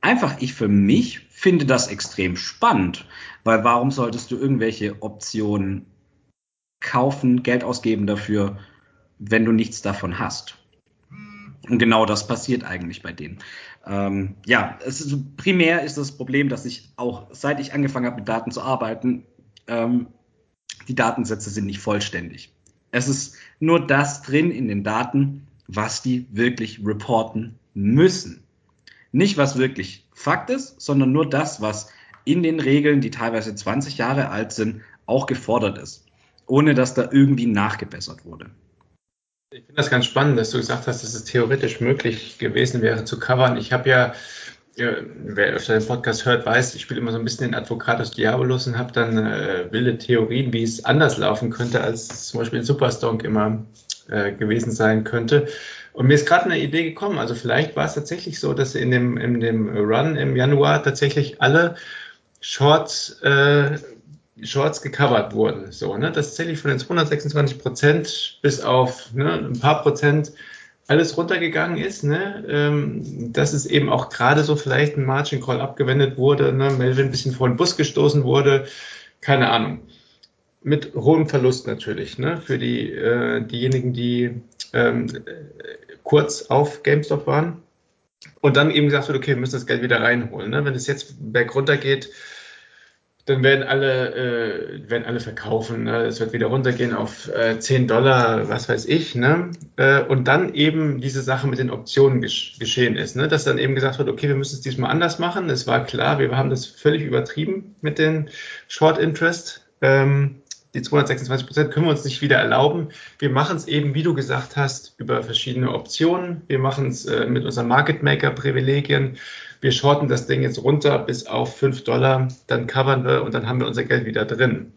einfach ich für mich finde das extrem spannend, weil warum solltest du irgendwelche Optionen kaufen, Geld ausgeben dafür, wenn du nichts davon hast? Und genau das passiert eigentlich bei denen. Ähm, ja, ist, primär ist das Problem, dass ich auch seit ich angefangen habe mit Daten zu arbeiten, ähm, die Datensätze sind nicht vollständig. Es ist nur das drin in den Daten, was die wirklich reporten müssen. Nicht was wirklich Fakt ist, sondern nur das, was in den Regeln, die teilweise 20 Jahre alt sind, auch gefordert ist, ohne dass da irgendwie nachgebessert wurde. Ich finde das ganz spannend, dass du gesagt hast, dass es theoretisch möglich gewesen wäre zu covern. Ich habe ja wer öfter den Podcast hört, weiß, ich spiele immer so ein bisschen den Advocatus Diabolus und habe dann äh, wilde Theorien, wie es anders laufen könnte, als zum Beispiel in Superstonk immer äh, gewesen sein könnte. Und mir ist gerade eine Idee gekommen. Also vielleicht war es tatsächlich so, dass in dem, in dem Run im Januar tatsächlich alle Shorts, äh, Shorts gecovert wurden. So, ne? Das tatsächlich von den 226 Prozent bis auf ne, ein paar Prozent alles runtergegangen ist, ne? ähm, dass es eben auch gerade so vielleicht ein Margin Call abgewendet wurde, ne? Melvin ein bisschen vor den Bus gestoßen wurde, keine Ahnung. Mit hohem Verlust natürlich, ne? für die, äh, diejenigen, die ähm, kurz auf GameStop waren. Und dann eben gesagt wird, okay, wir müssen das Geld wieder reinholen. Ne? Wenn es jetzt bergunter geht, dann werden alle, äh, werden alle verkaufen. Ne? Es wird wieder runtergehen auf äh, 10 Dollar, was weiß ich. Ne? Äh, und dann eben diese Sache mit den Optionen gesch geschehen ist. Ne? Dass dann eben gesagt wird, okay, wir müssen es diesmal anders machen. Es war klar, wir haben das völlig übertrieben mit den Short Interest. Ähm, die 226 Prozent können wir uns nicht wieder erlauben. Wir machen es eben, wie du gesagt hast, über verschiedene Optionen. Wir machen es äh, mit unseren Market Maker Privilegien wir shorten das Ding jetzt runter bis auf 5 Dollar, dann covern wir und dann haben wir unser Geld wieder drin.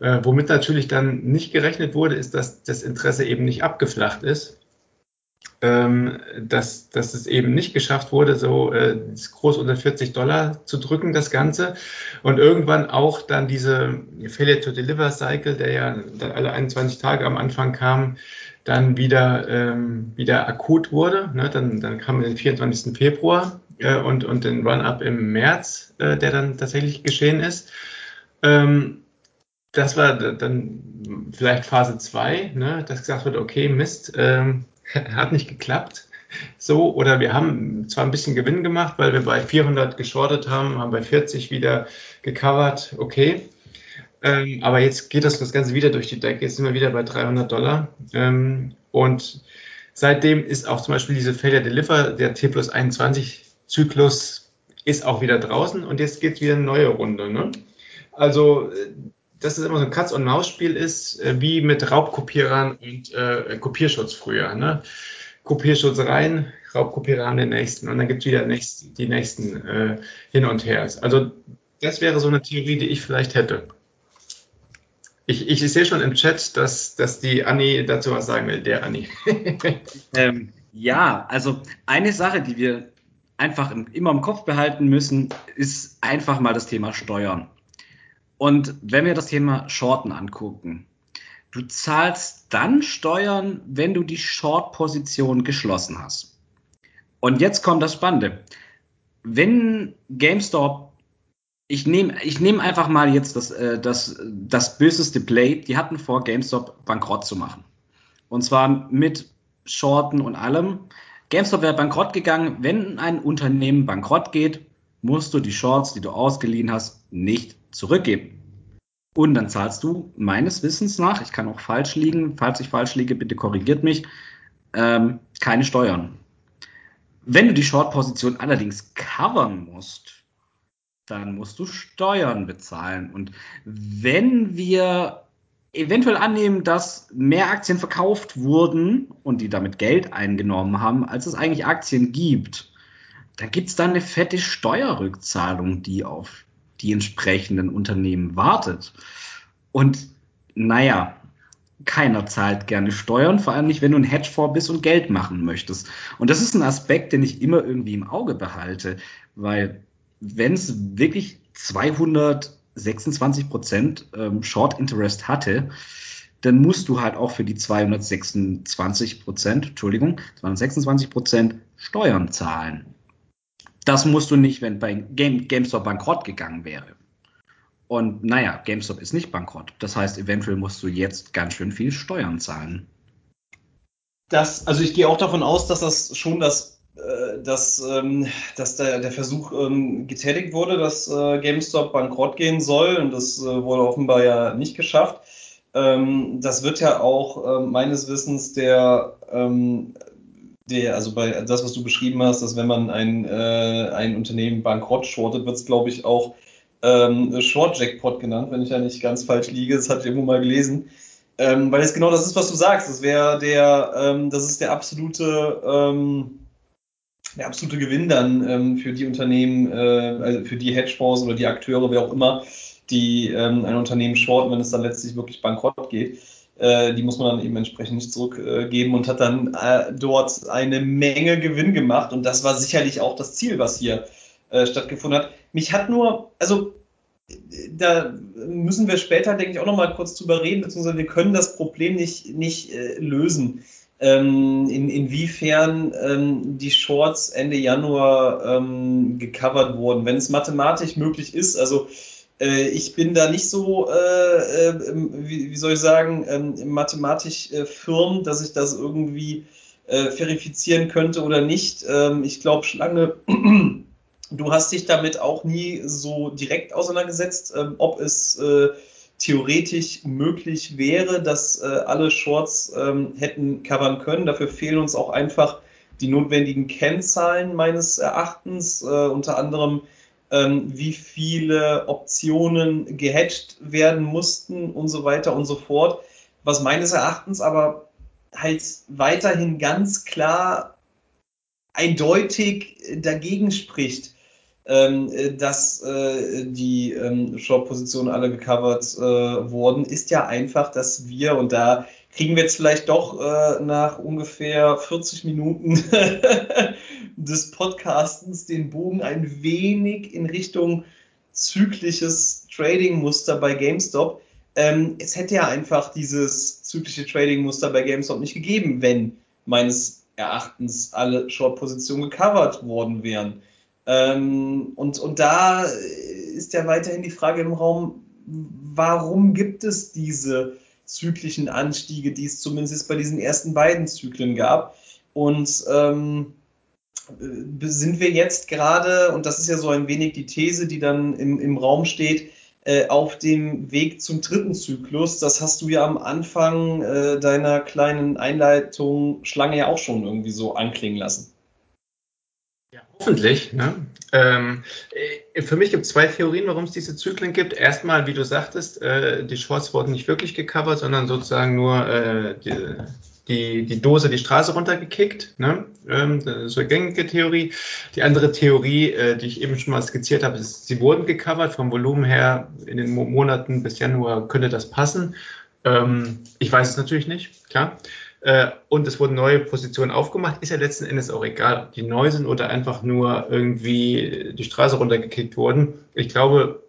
Äh, womit natürlich dann nicht gerechnet wurde, ist, dass das Interesse eben nicht abgeflacht ist. Ähm, dass, dass es eben nicht geschafft wurde, so äh, groß unter 40 Dollar zu drücken, das Ganze. Und irgendwann auch dann diese Failure to Deliver Cycle, der ja dann alle 21 Tage am Anfang kam, dann wieder, ähm, wieder akut wurde. Ne? Dann, dann kam den 24. Februar äh, und, und den Run-Up im März, äh, der dann tatsächlich geschehen ist. Ähm, das war dann vielleicht Phase 2, ne, dass gesagt wird, okay, Mist, ähm, hat nicht geklappt. So, oder wir haben zwar ein bisschen Gewinn gemacht, weil wir bei 400 geschortet haben, haben bei 40 wieder gecovert, okay. Ähm, aber jetzt geht das, das Ganze wieder durch die Decke, jetzt sind wir wieder bei 300 Dollar. Ähm, und seitdem ist auch zum Beispiel diese Failure Deliver, der T plus 21 Zyklus ist auch wieder draußen und jetzt geht wieder eine neue Runde. Ne? Also, dass es immer so ein Katz-und-Maus-Spiel ist, äh, wie mit Raubkopierern und äh, Kopierschutz früher. Ne? Kopierschutz rein, Raubkopierer an den nächsten und dann gibt es wieder nächst, die nächsten äh, hin und her. Also, das wäre so eine Theorie, die ich vielleicht hätte. Ich, ich, sehe schon im Chat, dass, dass die Anni dazu was sagen will, der Anni. ähm, ja, also eine Sache, die wir einfach immer im Kopf behalten müssen, ist einfach mal das Thema Steuern. Und wenn wir das Thema Shorten angucken, du zahlst dann Steuern, wenn du die Short-Position geschlossen hast. Und jetzt kommt das Spannende. Wenn GameStop, ich nehme ich nehm einfach mal jetzt das, äh, das, das böseste Play, die hatten vor, GameStop bankrott zu machen. Und zwar mit Shorten und allem. GameStop wäre bankrott gegangen. Wenn ein Unternehmen bankrott geht, musst du die Shorts, die du ausgeliehen hast, nicht zurückgeben. Und dann zahlst du meines Wissens nach, ich kann auch falsch liegen, falls ich falsch liege, bitte korrigiert mich, ähm, keine Steuern. Wenn du die Short-Position allerdings covern musst, dann musst du Steuern bezahlen. Und wenn wir eventuell annehmen, dass mehr Aktien verkauft wurden und die damit Geld eingenommen haben, als es eigentlich Aktien gibt, dann gibt es da eine fette Steuerrückzahlung, die auf die entsprechenden Unternehmen wartet. Und naja, keiner zahlt gerne Steuern, vor allem nicht, wenn du ein Hedgefonds bist und Geld machen möchtest. Und das ist ein Aspekt, den ich immer irgendwie im Auge behalte, weil wenn es wirklich 226 Prozent ähm, Short Interest hatte, dann musst du halt auch für die 226 Prozent, Entschuldigung, 226 Prozent Steuern zahlen. Das musst du nicht, wenn bei Game, GameStop bankrott gegangen wäre. Und naja, GameStop ist nicht bankrott. Das heißt, eventuell musst du jetzt ganz schön viel Steuern zahlen. Das, also ich gehe auch davon aus, dass das schon das, äh, dass, ähm, dass der, der Versuch ähm, getätigt wurde, dass äh, GameStop bankrott gehen soll. Und das äh, wurde offenbar ja nicht geschafft. Ähm, das wird ja auch äh, meines Wissens der, ähm, der, also bei das, was du beschrieben hast, dass wenn man ein, äh, ein Unternehmen bankrott shortet, wird es, glaube ich, auch ähm, Short Jackpot genannt, wenn ich ja nicht ganz falsch liege. Das hatte ich irgendwo mal gelesen. Ähm, weil es genau das ist, was du sagst. Das wäre der, ähm, das ist der absolute, ähm, der absolute Gewinn dann ähm, für die Unternehmen, äh, also für die Hedgefonds oder die Akteure, wer auch immer, die ähm, ein Unternehmen shorten, wenn es dann letztlich wirklich bankrott geht. Äh, die muss man dann eben entsprechend zurückgeben und hat dann äh, dort eine Menge Gewinn gemacht. Und das war sicherlich auch das Ziel, was hier äh, stattgefunden hat. Mich hat nur, also da müssen wir später, denke ich, auch nochmal kurz drüber reden, beziehungsweise wir können das Problem nicht, nicht lösen. Ähm, in, inwiefern ähm, die Shorts Ende Januar ähm, gecovert wurden, wenn es mathematisch möglich ist. Also ich bin da nicht so, äh, äh wie, wie, soll ich sagen, ähm, mathematisch äh, firm, dass ich das irgendwie äh, verifizieren könnte oder nicht. Ähm, ich glaube, Schlange Du hast dich damit auch nie so direkt auseinandergesetzt, ähm, ob es äh, theoretisch möglich wäre, dass äh, alle Shorts ähm, hätten covern können. Dafür fehlen uns auch einfach die notwendigen Kennzahlen meines Erachtens, äh, unter anderem wie viele Optionen gehatcht werden mussten und so weiter und so fort. Was meines Erachtens aber halt weiterhin ganz klar eindeutig dagegen spricht, ähm, äh, dass äh, die ähm, Short-Positionen alle gecovert äh, wurden, ist ja einfach, dass wir, und da kriegen wir jetzt vielleicht doch äh, nach ungefähr 40 Minuten des Podcastens den Bogen ein wenig in Richtung zyklisches Trading-Muster bei GameStop. Ähm, es hätte ja einfach dieses zyklische Trading-Muster bei GameStop nicht gegeben, wenn meines Erachtens alle Short-Positionen gecovert worden wären. Ähm, und, und da ist ja weiterhin die Frage im Raum, warum gibt es diese zyklischen Anstiege, die es zumindest bei diesen ersten beiden Zyklen gab? Und ähm, sind wir jetzt gerade, und das ist ja so ein wenig die These, die dann im, im Raum steht, äh, auf dem Weg zum dritten Zyklus. Das hast du ja am Anfang äh, deiner kleinen Einleitung Schlange ja auch schon irgendwie so anklingen lassen. Ja, hoffentlich. Ne? Ähm, äh, für mich gibt es zwei Theorien, warum es diese Zyklen gibt. Erstmal, wie du sagtest, äh, die Shorts wurden nicht wirklich gecovert, sondern sozusagen nur äh, die, die, die Dose die Straße runtergekickt. Ne? Ähm, ist eine gängige Theorie. Die andere Theorie, äh, die ich eben schon mal skizziert habe, ist, sie wurden gecovert. Vom Volumen her in den Monaten bis Januar könnte das passen. Ähm, ich weiß es natürlich nicht, klar äh, und es wurden neue Positionen aufgemacht, ist ja letzten Endes auch egal, ob die neu sind oder einfach nur irgendwie die Straße runtergekickt wurden. Ich glaube,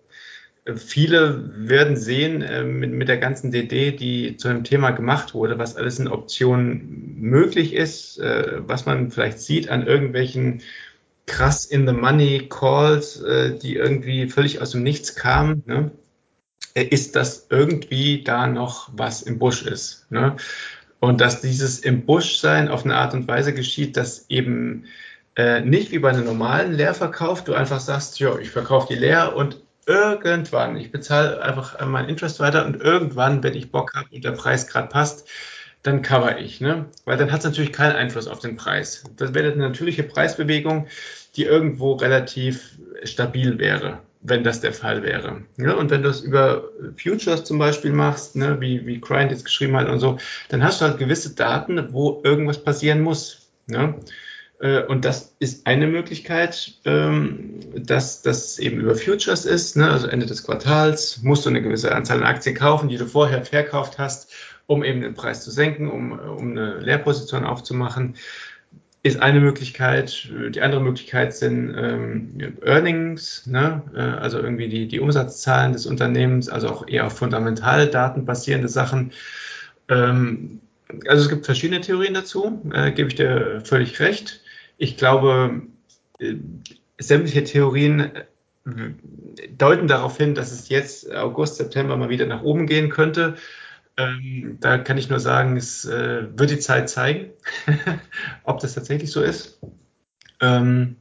viele werden sehen äh, mit, mit der ganzen DD, die zu einem Thema gemacht wurde, was alles in Optionen möglich ist, äh, was man vielleicht sieht an irgendwelchen krass in the money Calls, äh, die irgendwie völlig aus dem Nichts kamen. Ne? ist, dass irgendwie da noch was im Busch ist. Ne? Und dass dieses im Busch sein auf eine Art und Weise geschieht, dass eben äh, nicht wie bei einem normalen Leerverkauf, du einfach sagst, ja, ich verkaufe die leer und irgendwann, ich bezahle einfach mein Interest weiter und irgendwann, wenn ich Bock habe und der Preis gerade passt, dann cover ich, ne? Weil dann hat es natürlich keinen Einfluss auf den Preis. Das wäre eine natürliche Preisbewegung, die irgendwo relativ stabil wäre wenn das der Fall wäre. Ja, und wenn du es über Futures zum Beispiel machst, ne, wie, wie Grind jetzt geschrieben hat und so, dann hast du halt gewisse Daten, wo irgendwas passieren muss. Ne? Äh, und das ist eine Möglichkeit, ähm, dass das eben über Futures ist. Ne? Also Ende des Quartals musst du eine gewisse Anzahl an Aktien kaufen, die du vorher verkauft hast, um eben den Preis zu senken, um, um eine Leerposition aufzumachen. Ist eine Möglichkeit. Die andere Möglichkeit sind ähm, Earnings, ne? Äh, also irgendwie die, die Umsatzzahlen des Unternehmens, also auch eher auf Fundamentaldaten basierende Sachen. Ähm, also es gibt verschiedene Theorien dazu, äh, gebe ich dir völlig recht ich glaube, äh, sämtliche Theorien äh, deuten darauf hin, dass es jetzt August, September mal wieder nach oben gehen könnte. Ähm, da kann ich nur sagen, es äh, wird die Zeit zeigen, ob das tatsächlich so ist. Ähm,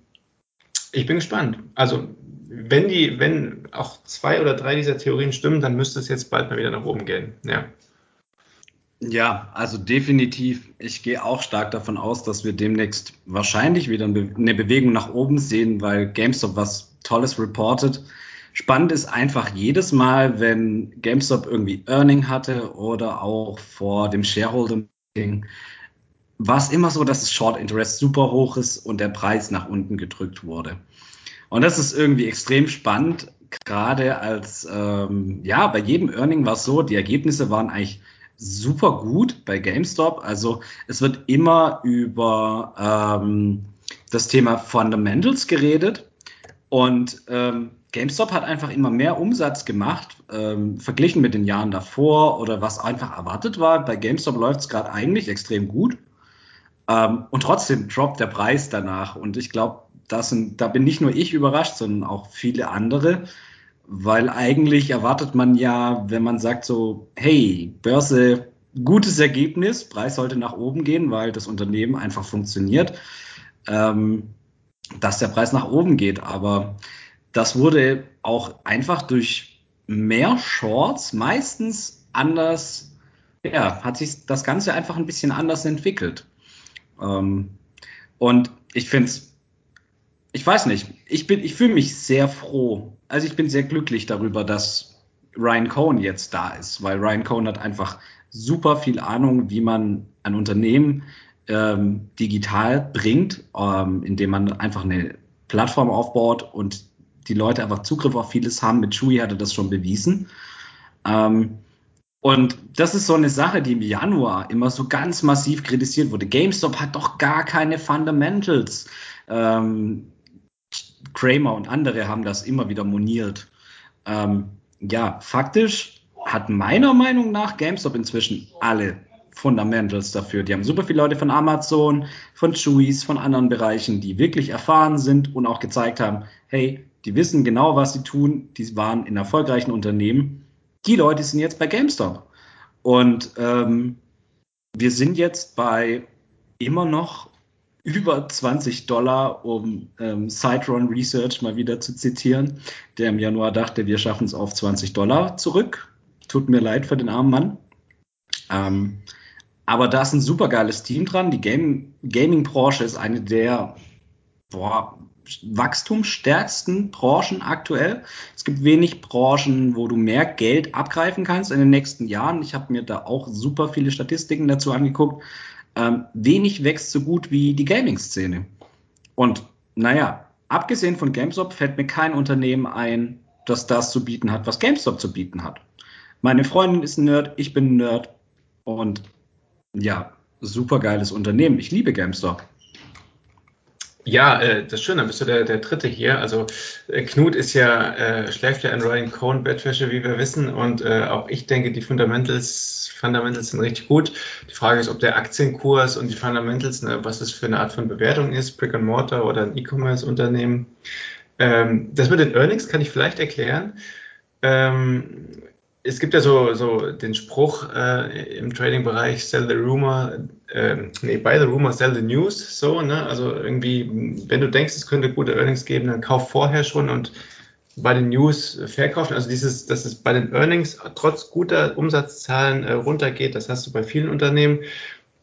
ich bin gespannt. Also, wenn die, wenn auch zwei oder drei dieser Theorien stimmen, dann müsste es jetzt bald mal wieder nach oben gehen. Ja. Ja, also definitiv. Ich gehe auch stark davon aus, dass wir demnächst wahrscheinlich wieder eine Bewegung nach oben sehen, weil GameStop was Tolles reportet. Spannend ist einfach jedes Mal, wenn GameStop irgendwie Earning hatte oder auch vor dem Shareholder Meeting, war es immer so, dass das Short Interest super hoch ist und der Preis nach unten gedrückt wurde. Und das ist irgendwie extrem spannend, gerade als, ähm, ja, bei jedem Earning war es so, die Ergebnisse waren eigentlich super gut bei GameStop. Also es wird immer über ähm, das Thema Fundamentals geredet und ähm, GameStop hat einfach immer mehr Umsatz gemacht, ähm, verglichen mit den Jahren davor oder was einfach erwartet war. Bei GameStop läuft es gerade eigentlich extrem gut. Ähm, und trotzdem droppt der Preis danach. Und ich glaube, da bin nicht nur ich überrascht, sondern auch viele andere. Weil eigentlich erwartet man ja, wenn man sagt so, hey, Börse, gutes Ergebnis, Preis sollte nach oben gehen, weil das Unternehmen einfach funktioniert, ähm, dass der Preis nach oben geht. Aber das wurde auch einfach durch mehr Shorts meistens anders, ja, hat sich das Ganze einfach ein bisschen anders entwickelt. Ähm, und ich finde es ich weiß nicht, ich bin, ich fühle mich sehr froh. Also ich bin sehr glücklich darüber, dass Ryan Cohn jetzt da ist, weil Ryan Cohn hat einfach super viel Ahnung, wie man ein Unternehmen ähm, digital bringt, ähm, indem man einfach eine Plattform aufbaut und die Leute einfach Zugriff auf vieles haben. Mit Chewy hat er das schon bewiesen. Ähm, und das ist so eine Sache, die im Januar immer so ganz massiv kritisiert wurde. GameStop hat doch gar keine Fundamentals. Ähm, Kramer und andere haben das immer wieder moniert. Ähm, ja, faktisch hat meiner Meinung nach GameStop inzwischen alle Fundamentals dafür. Die haben super viele Leute von Amazon, von Chewies, von anderen Bereichen, die wirklich erfahren sind und auch gezeigt haben, hey, die wissen genau, was sie tun, die waren in erfolgreichen Unternehmen. Die Leute sind jetzt bei GameStop. Und ähm, wir sind jetzt bei immer noch über 20 Dollar, um ähm, Citron Research mal wieder zu zitieren, der im Januar dachte, wir schaffen es auf 20 Dollar zurück. Tut mir leid für den armen Mann. Ähm, aber da ist ein super geiles Team dran. Die Game Gaming-Branche ist eine der boah, wachstumsstärksten Branchen aktuell. Es gibt wenig Branchen, wo du mehr Geld abgreifen kannst in den nächsten Jahren. Ich habe mir da auch super viele Statistiken dazu angeguckt. Ähm, wenig wächst so gut wie die Gaming-Szene. Und naja, abgesehen von GameStop fällt mir kein Unternehmen ein, das das zu bieten hat, was GameStop zu bieten hat. Meine Freundin ist ein Nerd, ich bin ein Nerd und ja, super geiles Unternehmen. Ich liebe GameStop. Ja, äh, das ist schön, dann bist du der, der Dritte hier. Also äh, Knut ist ja, äh, schläft ja in Ryan Cohn Bettwäsche, wie wir wissen. Und äh, auch ich denke, die Fundamentals, Fundamentals sind richtig gut. Die Frage ist, ob der Aktienkurs und die Fundamentals, ne, was es für eine Art von Bewertung ist, Brick and Mortar oder ein E-Commerce-Unternehmen. Ähm, das mit den Earnings kann ich vielleicht erklären. Ähm, es gibt ja so, so den Spruch äh, im Trading-Bereich, sell the rumor, äh, nee, buy the rumor, sell the news, so, ne? Also irgendwie, wenn du denkst, es könnte gute Earnings geben, dann kauf vorher schon und bei den News verkaufen. Also dieses, dass es bei den Earnings trotz guter Umsatzzahlen äh, runtergeht, das hast du bei vielen Unternehmen.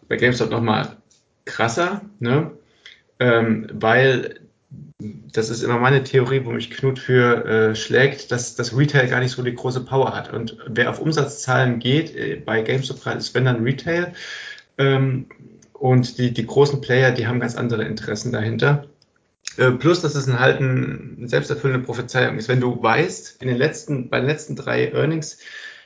Bei GameStop nochmal krasser, ne? Ähm, weil das ist immer meine Theorie, wo mich Knut für äh, schlägt, dass das Retail gar nicht so die große Power hat. Und wer auf Umsatzzahlen geht, äh, bei GameStop ist wenn dann Retail. Ähm, Und die, die großen Player, die haben ganz andere Interessen dahinter. Äh, plus, dass es ein halt ein selbsterfüllende Prophezeiung ist. Wenn du weißt, in den letzten, bei den letzten drei Earnings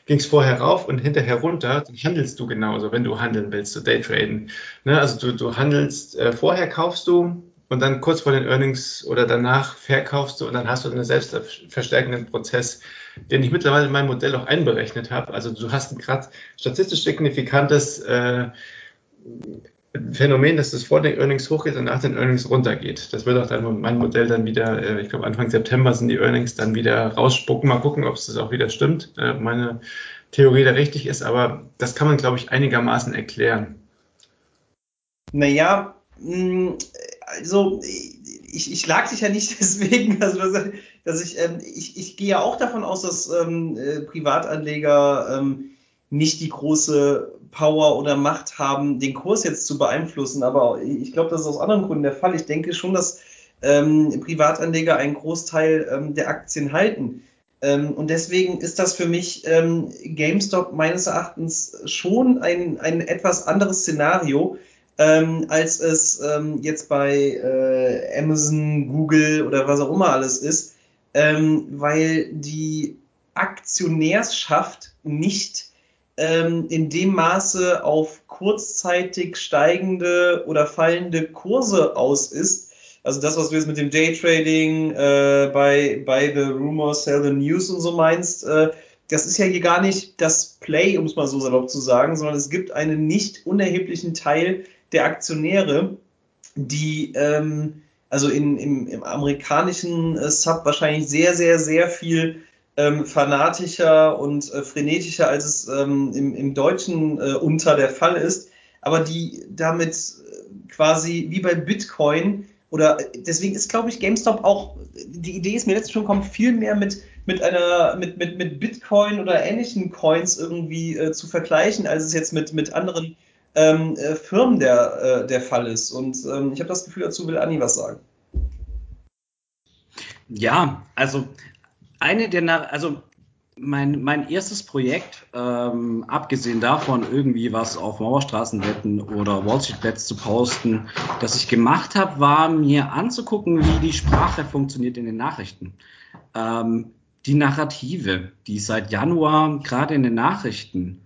ging es vorher rauf und hinterher runter, dann handelst du genauso, wenn du handeln willst, so Daytraden. Ne? Also du, du handelst, äh, vorher kaufst du und dann kurz vor den Earnings oder danach verkaufst du und dann hast du einen selbstverstärkenden Prozess, den ich mittlerweile in meinem Modell auch einberechnet habe. Also du hast ein gerade statistisch signifikantes äh, Phänomen, dass das vor den Earnings hochgeht und nach den Earnings runtergeht. Das wird auch dann mein Modell dann wieder, äh, ich glaube Anfang September sind die Earnings dann wieder rausspucken. Mal gucken, ob es das auch wieder stimmt. Äh, meine Theorie da richtig ist, aber das kann man, glaube ich, einigermaßen erklären. Naja, hm, also ich, ich lag dich ja nicht deswegen, also, dass ich, ähm, ich, ich gehe ja auch davon aus, dass ähm, äh, Privatanleger ähm, nicht die große Power oder Macht haben, den Kurs jetzt zu beeinflussen. Aber ich glaube, das ist aus anderen Gründen der Fall. Ich denke schon, dass ähm, Privatanleger einen Großteil ähm, der Aktien halten. Ähm, und deswegen ist das für mich ähm, GameStop meines Erachtens schon ein, ein etwas anderes Szenario, ähm, als es ähm, jetzt bei äh, Amazon, Google oder was auch immer alles ist, weil die Aktionärschaft nicht ähm, in dem Maße auf kurzzeitig steigende oder fallende Kurse aus ist. Also das, was du jetzt mit dem Daytrading äh, bei, bei The Rumor, Sell the News und so meinst, äh, das ist ja hier gar nicht das Play, um es mal so salopp zu sagen, sondern es gibt einen nicht unerheblichen Teil der Aktionäre, die ähm, also in, im, im amerikanischen äh, Sub wahrscheinlich sehr, sehr, sehr viel ähm, fanatischer und äh, frenetischer, als es ähm, im, im Deutschen äh, unter der Fall ist, aber die damit äh, quasi wie bei Bitcoin oder deswegen ist, glaube ich, GameStop auch, die Idee ist mir letztens schon gekommen, viel mehr mit, mit einer, mit, mit, mit Bitcoin oder ähnlichen Coins irgendwie äh, zu vergleichen, als es jetzt mit, mit anderen ähm, äh, Firmen der, äh, der Fall ist. Und ähm, ich habe das Gefühl, dazu will Anni was sagen. Ja, also eine der, also mein, mein erstes Projekt, ähm, abgesehen davon, irgendwie was auf Mauerstraßenwetten oder Wall Street Bets zu posten, das ich gemacht habe, war mir anzugucken, wie die Sprache funktioniert in den Nachrichten. Ähm, die Narrative, die seit Januar gerade in den Nachrichten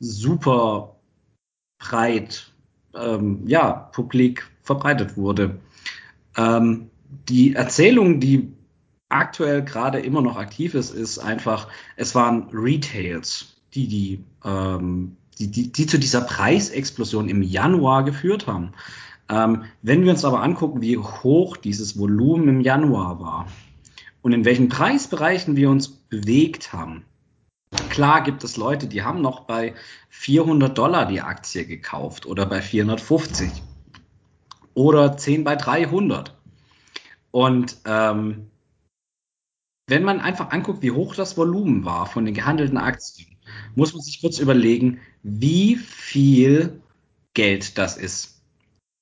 super breit, ähm, ja, publik verbreitet wurde. Ähm, die Erzählung, die aktuell gerade immer noch aktiv ist, ist einfach, es waren Retails, die die, ähm, die, die, die zu dieser Preisexplosion im Januar geführt haben. Ähm, wenn wir uns aber angucken, wie hoch dieses Volumen im Januar war und in welchen Preisbereichen wir uns bewegt haben, Klar gibt es Leute, die haben noch bei 400 Dollar die Aktie gekauft oder bei 450 oder 10 bei 300. Und ähm, wenn man einfach anguckt, wie hoch das Volumen war von den gehandelten Aktien, muss man sich kurz überlegen, wie viel Geld das ist.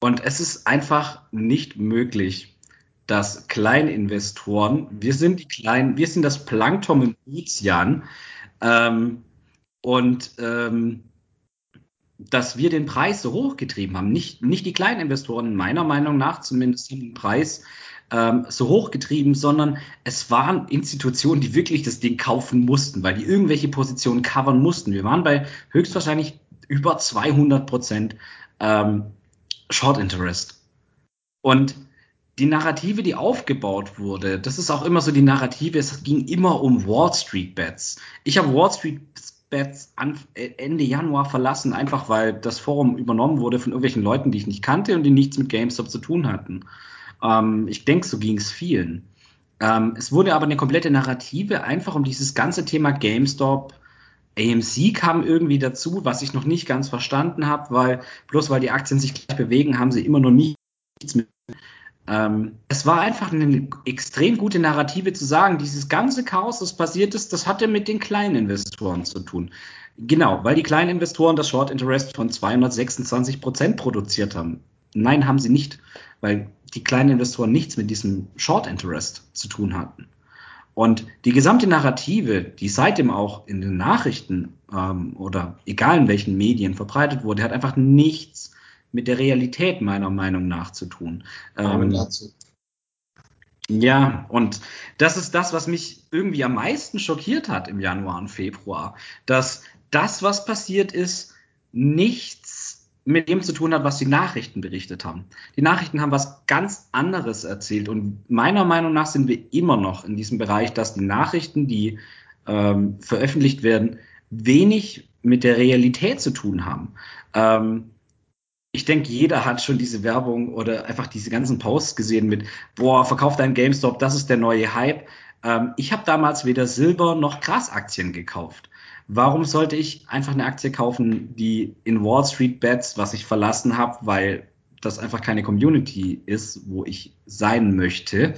Und es ist einfach nicht möglich, dass Kleininvestoren, wir sind die kleinen, wir sind das Plankton im Ozean, ähm, und ähm, dass wir den Preis so hochgetrieben haben. Nicht, nicht die kleinen Investoren, meiner Meinung nach zumindest, den Preis ähm, so hochgetrieben, sondern es waren Institutionen, die wirklich das Ding kaufen mussten, weil die irgendwelche Positionen covern mussten. Wir waren bei höchstwahrscheinlich über 200 Prozent ähm, Short Interest. Und die Narrative, die aufgebaut wurde, das ist auch immer so die Narrative, es ging immer um Wall Street Bets. Ich habe Wall Street Bets Ende Januar verlassen, einfach weil das Forum übernommen wurde von irgendwelchen Leuten, die ich nicht kannte und die nichts mit GameStop zu tun hatten. Ähm, ich denke, so ging es vielen. Ähm, es wurde aber eine komplette Narrative einfach um dieses ganze Thema GameStop. AMC kam irgendwie dazu, was ich noch nicht ganz verstanden habe, weil bloß weil die Aktien sich gleich bewegen, haben sie immer noch nichts mit. Ähm, es war einfach eine extrem gute Narrative zu sagen, dieses ganze Chaos, das passiert ist, das hatte mit den kleinen Investoren zu tun. Genau, weil die kleinen Investoren das Short Interest von 226 Prozent produziert haben. Nein, haben sie nicht, weil die kleinen Investoren nichts mit diesem Short Interest zu tun hatten. Und die gesamte Narrative, die seitdem auch in den Nachrichten ähm, oder egal in welchen Medien verbreitet wurde, hat einfach nichts mit der Realität meiner Meinung nach zu tun. Ähm, ja, und das ist das, was mich irgendwie am meisten schockiert hat im Januar und Februar, dass das, was passiert ist, nichts mit dem zu tun hat, was die Nachrichten berichtet haben. Die Nachrichten haben was ganz anderes erzählt und meiner Meinung nach sind wir immer noch in diesem Bereich, dass die Nachrichten, die ähm, veröffentlicht werden, wenig mit der Realität zu tun haben. Ähm, ich denke, jeder hat schon diese Werbung oder einfach diese ganzen Posts gesehen mit, boah, verkauf dein GameStop, das ist der neue Hype. Ähm, ich habe damals weder Silber noch Gras-Aktien gekauft. Warum sollte ich einfach eine Aktie kaufen, die in Wall Street Bets, was ich verlassen habe, weil das einfach keine Community ist, wo ich sein möchte?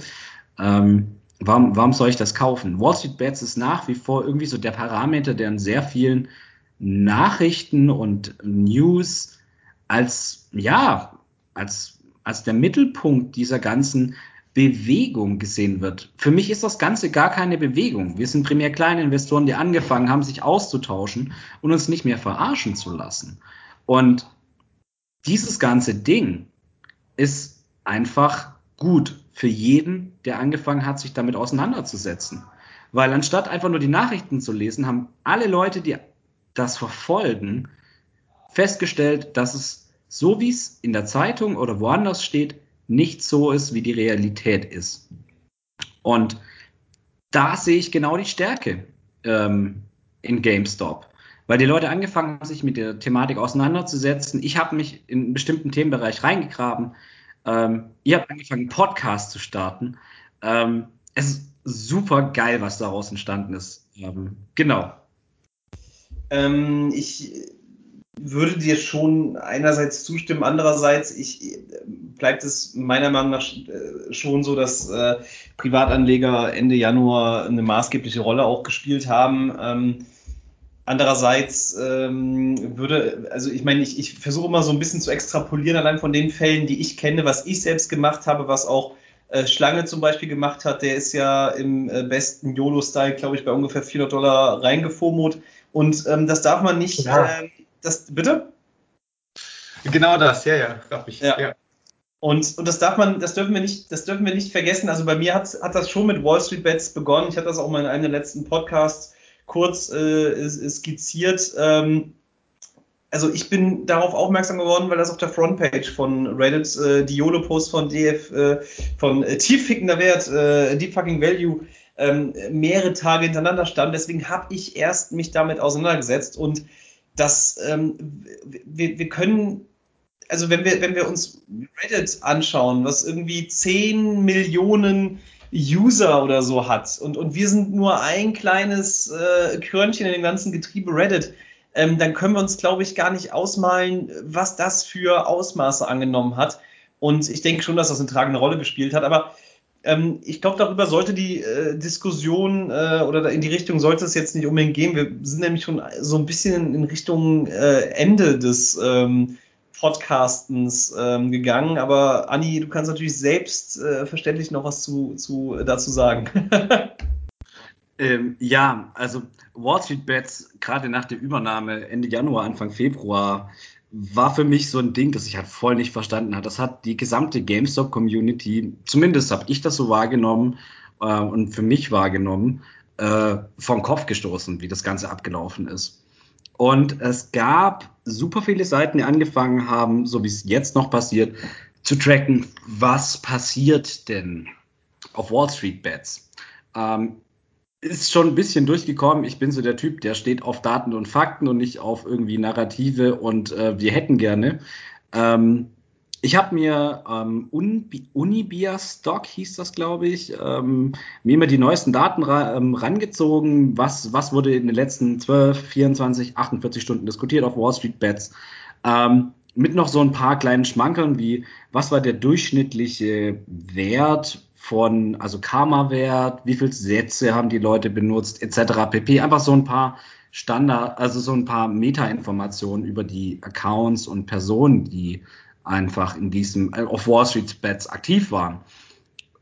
Ähm, warum, warum soll ich das kaufen? Wall Street Bets ist nach wie vor irgendwie so der Parameter, der in sehr vielen Nachrichten und News als, ja, als, als der Mittelpunkt dieser ganzen Bewegung gesehen wird. Für mich ist das Ganze gar keine Bewegung. Wir sind primär kleine Investoren, die angefangen haben, sich auszutauschen und uns nicht mehr verarschen zu lassen. Und dieses ganze Ding ist einfach gut für jeden, der angefangen hat, sich damit auseinanderzusetzen. Weil anstatt einfach nur die Nachrichten zu lesen, haben alle Leute, die das verfolgen, festgestellt, dass es so wie es in der Zeitung oder woanders steht, nicht so ist, wie die Realität ist. Und da sehe ich genau die Stärke ähm, in GameStop. Weil die Leute angefangen haben, sich mit der Thematik auseinanderzusetzen. Ich habe mich in einen bestimmten Themenbereich reingegraben. Ähm, ihr habt angefangen, einen Podcast zu starten. Ähm, es ist super geil, was daraus entstanden ist. Ähm, genau. Ähm, ich würde dir schon einerseits zustimmen, andererseits ich, bleibt es meiner Meinung nach äh, schon so, dass äh, Privatanleger Ende Januar eine maßgebliche Rolle auch gespielt haben. Ähm, andererseits ähm, würde, also ich meine, ich, ich versuche immer so ein bisschen zu extrapolieren, allein von den Fällen, die ich kenne, was ich selbst gemacht habe, was auch äh, Schlange zum Beispiel gemacht hat, der ist ja im äh, besten YOLO-Style, glaube ich, bei ungefähr 400 Dollar reingefomot. Und ähm, das darf man nicht, ja. äh, das, bitte? Genau das, ja, ja, darf ich. Ja. ja. Und, und das darf man, das dürfen wir nicht, das dürfen wir nicht vergessen. Also bei mir hat, hat das schon mit Wall Street Bets begonnen. Ich hatte das auch mal in einem der letzten Podcasts kurz äh, skizziert. Ähm, also ich bin darauf aufmerksam geworden, weil das auf der Frontpage von Reddit äh, die YOLO-Post von DF, äh, von äh, tieffickender Wert, äh, Deep Fucking Value, ähm, mehrere Tage hintereinander stand. Deswegen habe ich erst mich damit auseinandergesetzt und dass ähm, wir, wir können, also wenn wir, wenn wir uns Reddit anschauen, was irgendwie 10 Millionen User oder so hat und, und wir sind nur ein kleines äh, Körnchen in dem ganzen Getriebe Reddit, ähm, dann können wir uns, glaube ich, gar nicht ausmalen, was das für Ausmaße angenommen hat. Und ich denke schon, dass das eine tragende Rolle gespielt hat. Aber ähm, ich glaube, darüber sollte die äh, Diskussion äh, oder in die Richtung sollte es jetzt nicht unbedingt gehen. Wir sind nämlich schon so ein bisschen in Richtung äh, Ende des ähm, Podcastens ähm, gegangen. Aber Anni, du kannst natürlich selbst äh, noch was zu, zu, dazu sagen. ähm, ja, also Wall Street Bets, gerade nach der Übernahme Ende Januar, Anfang Februar, war für mich so ein Ding, das ich halt voll nicht verstanden habe. Das hat die gesamte GameStop-Community, zumindest habe ich das so wahrgenommen äh, und für mich wahrgenommen, äh, vom Kopf gestoßen, wie das Ganze abgelaufen ist. Und es gab super viele Seiten, die angefangen haben, so wie es jetzt noch passiert, zu tracken, was passiert denn auf Wall Street Bets. Ähm, ist schon ein bisschen durchgekommen. Ich bin so der Typ, der steht auf Daten und Fakten und nicht auf irgendwie Narrative und äh, wir hätten gerne. Ähm, ich habe mir ähm, Unibia Stock hieß das, glaube ich, ähm, mir immer die neuesten Daten ra ähm, rangezogen. Was, was wurde in den letzten 12, 24, 48 Stunden diskutiert auf Wall Street Bets? Ähm, mit noch so ein paar kleinen Schmankeln wie, was war der durchschnittliche Wert von, also Karma-Wert, wie viele Sätze haben die Leute benutzt, etc. pp. Einfach so ein paar Standard, also so ein paar Meta-Informationen über die Accounts und Personen, die einfach in diesem, äh, auf Wall Street Bets aktiv waren.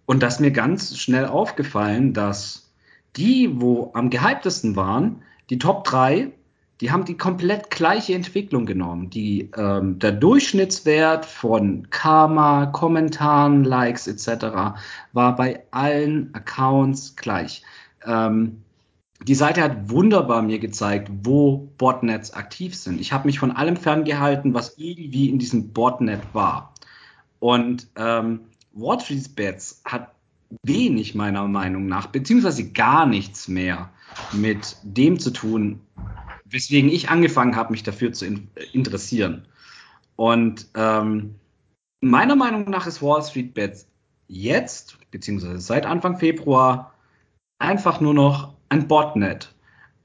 Und das mir ganz schnell aufgefallen, dass die, wo am gehyptesten waren, die Top 3, Die haben die komplett gleiche Entwicklung genommen. Die, ähm, der Durchschnittswert von Karma, Kommentaren, Likes etc. war bei allen Accounts gleich. Ähm, die Seite hat wunderbar mir gezeigt, wo Botnets aktiv sind. Ich habe mich von allem ferngehalten, was irgendwie in diesem Botnet war. Und ähm, Street Bets hat wenig meiner Meinung nach, beziehungsweise gar nichts mehr mit dem zu tun, weswegen ich angefangen habe, mich dafür zu in interessieren. Und ähm, meiner Meinung nach ist Wall Street Bets jetzt, beziehungsweise seit Anfang Februar, einfach nur noch ein Botnet.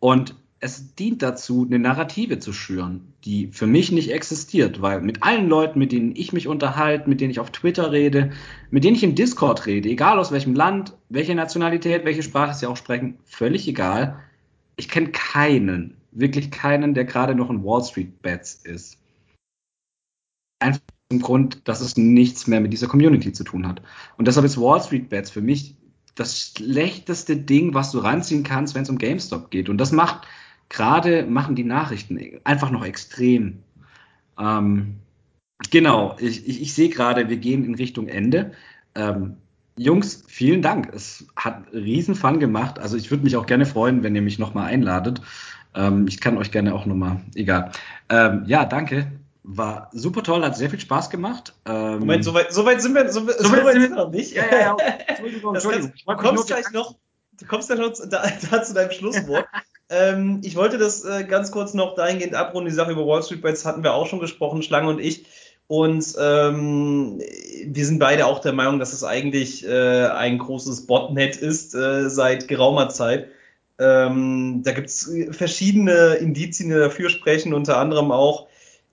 Und es dient dazu, eine Narrative zu schüren, die für mich nicht existiert, weil mit allen Leuten, mit denen ich mich unterhalte, mit denen ich auf Twitter rede, mit denen ich im Discord rede, egal aus welchem Land, welche Nationalität, welche Sprache sie auch sprechen, völlig egal. Ich kenne keinen, wirklich keinen, der gerade noch ein Wall Street Bets ist. Einfach zum Grund, dass es nichts mehr mit dieser Community zu tun hat. Und deshalb ist Wall Street Bets für mich das schlechteste Ding, was du ranziehen kannst, wenn es um GameStop geht. Und das macht gerade machen die Nachrichten einfach noch extrem. Ähm, genau, ich, ich, ich sehe gerade, wir gehen in Richtung Ende. Ähm, Jungs, vielen Dank. Es hat riesen Fun gemacht. Also ich würde mich auch gerne freuen, wenn ihr mich nochmal einladet. Ähm, ich kann euch gerne auch nochmal, egal. Ähm, ja, danke. War super toll, hat sehr viel Spaß gemacht. Ähm, Moment, so weit, so weit sind wir, so, so, so weit sind wir noch nicht. Ja, ja, ja. Entschuldigung, Entschuldigung. du kommst gleich noch, du kommst ja noch da, da zu deinem Schlusswort. ähm, ich wollte das äh, ganz kurz noch dahingehend abrunden. Die Sache über Wall Street Bets hatten wir auch schon gesprochen, Schlange und ich. Und ähm, wir sind beide auch der Meinung, dass es eigentlich äh, ein großes Botnet ist äh, seit geraumer Zeit. Ähm, da gibt es verschiedene Indizien, die dafür sprechen, unter anderem auch,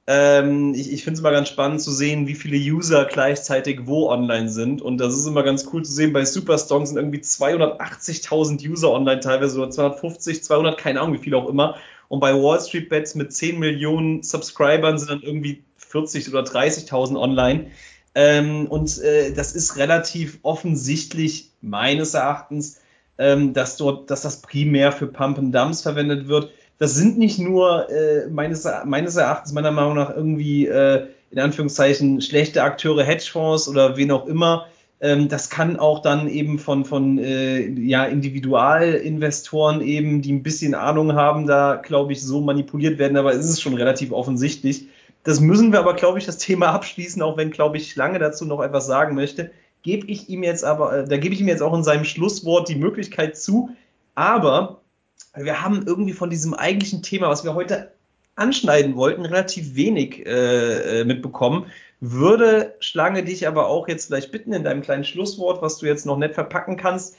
ähm, ich ich finde es immer ganz spannend zu sehen, wie viele User gleichzeitig wo online sind. Und das ist immer ganz cool zu sehen. Bei Superstrong sind irgendwie 280.000 User online, teilweise oder 250, 200, keine Ahnung, wie viel auch immer. Und bei Wall Street Bets mit 10 Millionen Subscribern sind dann irgendwie 40 oder 30.000 online. Ähm, und äh, das ist relativ offensichtlich meines Erachtens, ähm, dass dort, dass das primär für Pump and Dumps verwendet wird das sind nicht nur äh, meines, meines Erachtens, meiner Meinung nach, irgendwie äh, in Anführungszeichen schlechte Akteure, Hedgefonds oder wen auch immer. Ähm, das kann auch dann eben von, von äh, ja, Individualinvestoren eben, die ein bisschen Ahnung haben, da, glaube ich, so manipuliert werden, aber es ist schon relativ offensichtlich. Das müssen wir aber, glaube ich, das Thema abschließen, auch wenn, glaube ich, Lange dazu noch etwas sagen möchte. Gebe ich ihm jetzt aber, äh, da gebe ich ihm jetzt auch in seinem Schlusswort die Möglichkeit zu. Aber wir haben irgendwie von diesem eigentlichen Thema, was wir heute anschneiden wollten, relativ wenig äh, äh, mitbekommen. Würde Schlange dich aber auch jetzt vielleicht bitten, in deinem kleinen Schlusswort, was du jetzt noch nett verpacken kannst,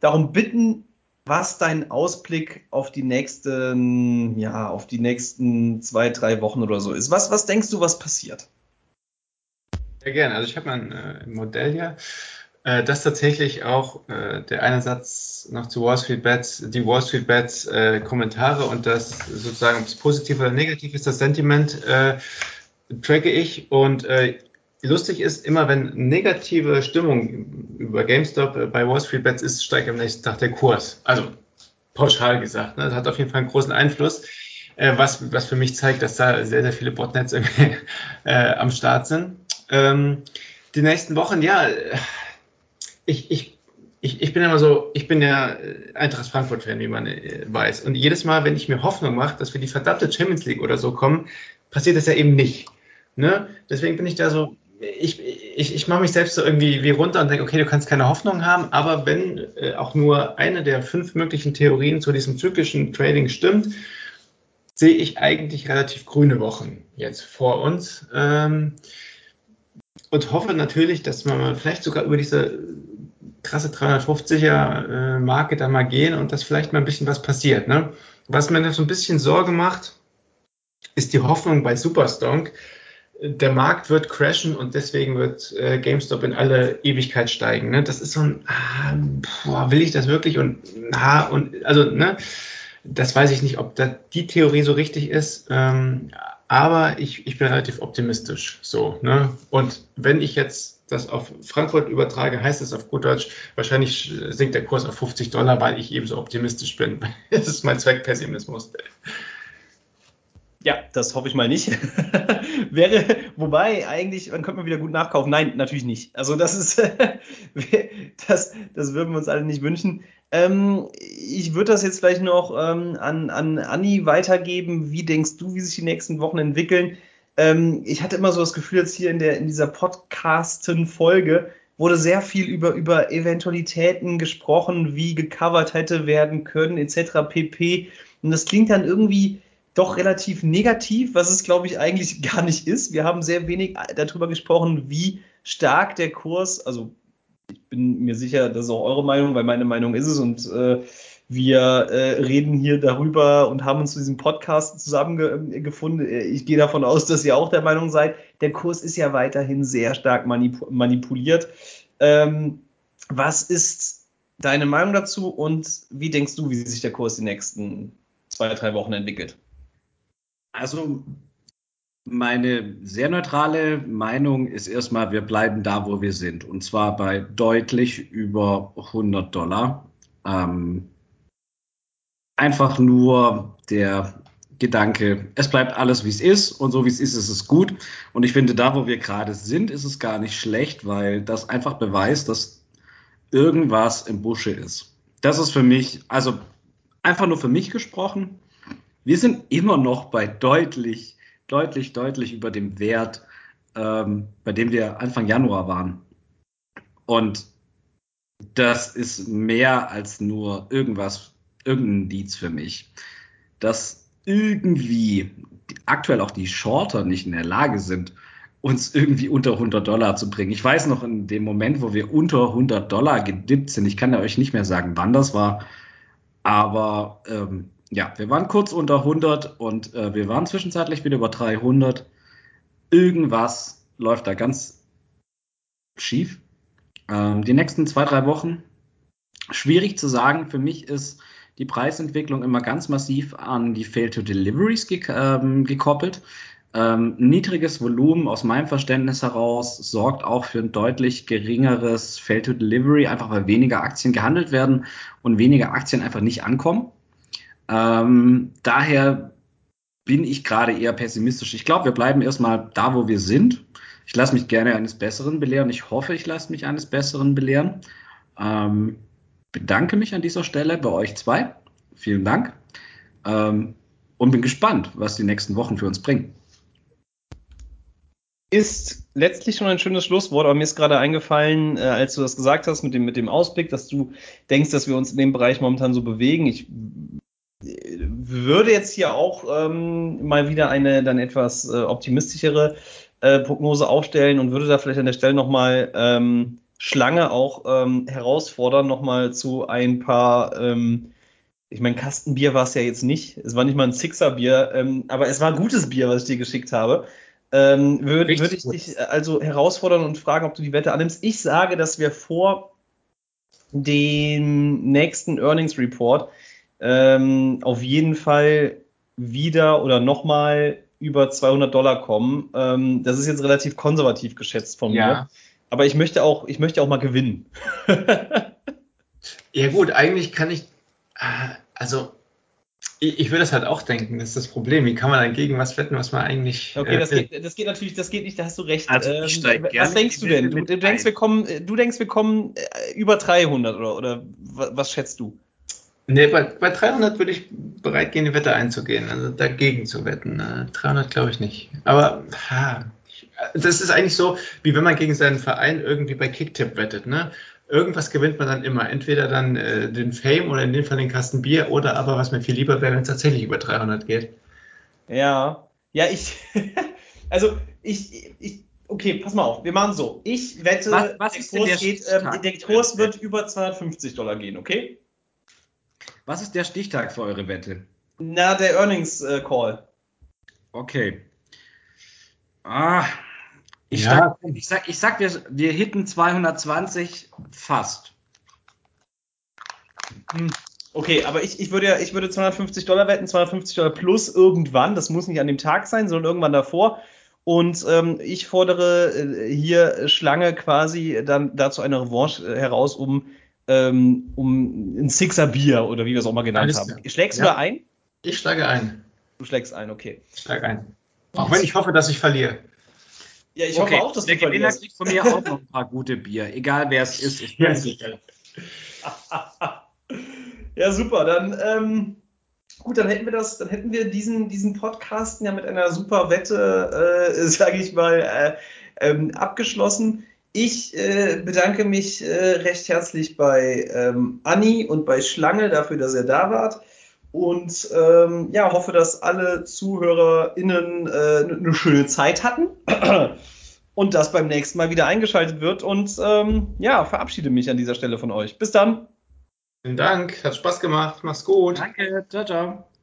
darum bitten, was dein Ausblick auf die nächsten, ja, auf die nächsten zwei, drei Wochen oder so ist. Was, was denkst du, was passiert? Sehr gerne. Also ich habe ein äh, Modell hier. Äh, das tatsächlich auch äh, der eine Satz noch zu Wall Street Bets, die Wall Street Bets äh, Kommentare und das sozusagen, ob es positiv oder negativ ist, das Sentiment äh, tracke ich und äh, lustig ist, immer wenn negative Stimmung über GameStop äh, bei Wall Street Bets ist, steigt am nächsten Tag der Kurs. Also pauschal gesagt, ne? das hat auf jeden Fall einen großen Einfluss. Äh, was, was für mich zeigt, dass da sehr, sehr viele Botnets äh, am Start sind. Ähm, die nächsten Wochen, ja, ich, ich, ich, ich bin immer so, ich bin ja Eintracht Frankfurt-Fan, wie man äh, weiß. Und jedes Mal, wenn ich mir Hoffnung mache, dass wir die verdammte Champions League oder so kommen, passiert das ja eben nicht. Ne? Deswegen bin ich da so, ich, ich, ich mache mich selbst so irgendwie wie runter und denke, okay, du kannst keine Hoffnung haben, aber wenn äh, auch nur eine der fünf möglichen Theorien zu diesem zyklischen Trading stimmt, sehe ich eigentlich relativ grüne Wochen jetzt vor uns. Ähm, und hoffe natürlich, dass man vielleicht sogar über diese krasse 350er äh, Marke da mal gehen und dass vielleicht mal ein bisschen was passiert. Ne? Was mir so ein bisschen Sorge macht, ist die Hoffnung bei Superstonk. Der Markt wird crashen und deswegen wird äh, GameStop in alle Ewigkeit steigen. Ne? Das ist so ein, ah, boah, will ich das wirklich? Und, ah, und also, ne, das weiß ich nicht, ob da die Theorie so richtig ist. Ähm, aber ich, ich bin relativ optimistisch. So, ne? Und wenn ich jetzt das auf Frankfurt übertrage, heißt es auf gut Deutsch, wahrscheinlich sinkt der Kurs auf 50 Dollar, weil ich eben so optimistisch bin. Das ist mein Zweckpessimismus. Ja, das hoffe ich mal nicht. Wäre, wobei, eigentlich, man könnte man wieder gut nachkaufen. Nein, natürlich nicht. Also das ist, das, das würden wir uns alle nicht wünschen. Ähm, ich würde das jetzt vielleicht noch ähm, an, an Anni weitergeben. Wie denkst du, wie sich die nächsten Wochen entwickeln? Ähm, ich hatte immer so das Gefühl, jetzt hier in, der, in dieser Podcasten-Folge wurde sehr viel über, über Eventualitäten gesprochen, wie gecovert hätte werden können, etc. pp. Und das klingt dann irgendwie doch relativ negativ, was es, glaube ich, eigentlich gar nicht ist. Wir haben sehr wenig darüber gesprochen, wie stark der Kurs, also ich bin mir sicher, das ist auch eure Meinung, weil meine Meinung ist es und äh, wir äh, reden hier darüber und haben uns zu diesem Podcast zusammengefunden. Ich gehe davon aus, dass ihr auch der Meinung seid, der Kurs ist ja weiterhin sehr stark manip manipuliert. Ähm, was ist deine Meinung dazu und wie denkst du, wie sich der Kurs die nächsten zwei, drei Wochen entwickelt? Also meine sehr neutrale Meinung ist erstmal, wir bleiben da, wo wir sind. Und zwar bei deutlich über 100 Dollar. Ähm, einfach nur der Gedanke, es bleibt alles, wie es ist. Und so wie es ist, ist es gut. Und ich finde, da, wo wir gerade sind, ist es gar nicht schlecht, weil das einfach beweist, dass irgendwas im Busche ist. Das ist für mich, also einfach nur für mich gesprochen, wir sind immer noch bei deutlich, deutlich, deutlich über dem Wert, ähm, bei dem wir Anfang Januar waren. Und das ist mehr als nur irgendwas, irgendein Indiz für mich, dass irgendwie aktuell auch die Shorter nicht in der Lage sind, uns irgendwie unter 100 Dollar zu bringen. Ich weiß noch in dem Moment, wo wir unter 100 Dollar gedippt sind, ich kann ja euch nicht mehr sagen, wann das war, aber ähm, ja, wir waren kurz unter 100 und äh, wir waren zwischenzeitlich wieder über 300. Irgendwas läuft da ganz schief. Ähm, die nächsten zwei, drei Wochen, schwierig zu sagen. Für mich ist die Preisentwicklung immer ganz massiv an die Fail-to-Deliveries ge ähm, gekoppelt. Ähm, niedriges Volumen aus meinem Verständnis heraus sorgt auch für ein deutlich geringeres Fail-to-Delivery, einfach weil weniger Aktien gehandelt werden und weniger Aktien einfach nicht ankommen. Ähm, daher bin ich gerade eher pessimistisch. Ich glaube, wir bleiben erstmal da, wo wir sind. Ich lasse mich gerne eines Besseren belehren. Ich hoffe, ich lasse mich eines Besseren belehren. Ähm, bedanke mich an dieser Stelle bei euch zwei. Vielen Dank. Ähm, und bin gespannt, was die nächsten Wochen für uns bringen. Ist letztlich schon ein schönes Schlusswort, aber mir ist gerade eingefallen, äh, als du das gesagt hast mit dem, mit dem Ausblick, dass du denkst, dass wir uns in dem Bereich momentan so bewegen. Ich würde jetzt hier auch ähm, mal wieder eine dann etwas äh, optimistischere äh, Prognose aufstellen und würde da vielleicht an der Stelle nochmal ähm, Schlange auch ähm, herausfordern, nochmal zu ein paar, ähm, ich meine, Kastenbier war es ja jetzt nicht, es war nicht mal ein Sixer-Bier, ähm, aber es war gutes Bier, was ich dir geschickt habe. Ähm, würde würd ich dich also herausfordern und fragen, ob du die Wette annimmst. Ich sage, dass wir vor dem nächsten Earnings Report ähm, auf jeden Fall wieder oder nochmal über 200 Dollar kommen. Ähm, das ist jetzt relativ konservativ geschätzt von ja. mir. Aber ich möchte auch, ich möchte auch mal gewinnen. ja gut, eigentlich kann ich, äh, also ich, ich würde das halt auch denken, das ist das Problem. Wie kann man dagegen was wetten, was man eigentlich. Okay, äh, das, geht, das geht natürlich, das geht nicht, da hast du recht. Also ich ähm, was denkst du denn? Du, du denkst, wir kommen, du denkst, wir kommen äh, über 300 oder, oder was schätzt du? Nee, bei, bei 300 würde ich bereit gehen, die Wette einzugehen, also dagegen zu wetten. 300 glaube ich nicht. Aber ha, das ist eigentlich so, wie wenn man gegen seinen Verein irgendwie bei Kicktip wettet. Ne? Irgendwas gewinnt man dann immer. Entweder dann äh, den Fame oder in dem Fall den Kasten Bier oder aber, was mir viel lieber wäre, wenn es tatsächlich über 300 geht. Ja, ja, ich, also ich, ich, okay, pass mal auf, wir machen so. Ich wette, was, was der, Kurs, der, geht, äh, der Kurs wird über 250 Dollar gehen, okay? Was ist der Stichtag für eure Wette? Na, der Earnings äh, Call. Okay. Ah, ich, ja. sag, ich sag, ich sag wir, wir hitten 220 fast. Hm. Okay, aber ich, ich, würde ja, ich würde 250 Dollar wetten, 250 Dollar plus irgendwann. Das muss nicht an dem Tag sein, sondern irgendwann davor. Und ähm, ich fordere äh, hier Schlange quasi dann dazu eine Revanche äh, heraus, um ähm, um ein Sixer Bier oder wie wir es auch mal genannt Alles haben. Schlägst du ja. da ein? Ich schlage ein. Du schlägst ein, okay. Schlag ein. Auch wenn ich hoffe, dass ich verliere. Ja, ich okay. hoffe auch, dass Der du Gewinner kriegt von mir auch noch ein paar gute Bier, egal wer es ist. Ich bin sicher. ja, super. Dann ähm, gut, dann hätten wir das, dann hätten wir diesen, diesen Podcast ja mit einer super Wette, äh, sage ich mal, äh, ähm, abgeschlossen. Ich äh, bedanke mich äh, recht herzlich bei ähm, Anni und bei Schlange dafür, dass ihr da wart. Und ähm, ja, hoffe, dass alle ZuhörerInnen äh, eine schöne Zeit hatten und das beim nächsten Mal wieder eingeschaltet wird. Und ähm, ja, verabschiede mich an dieser Stelle von euch. Bis dann. Vielen Dank, hat Spaß gemacht. Mach's gut. Danke, ciao, ciao.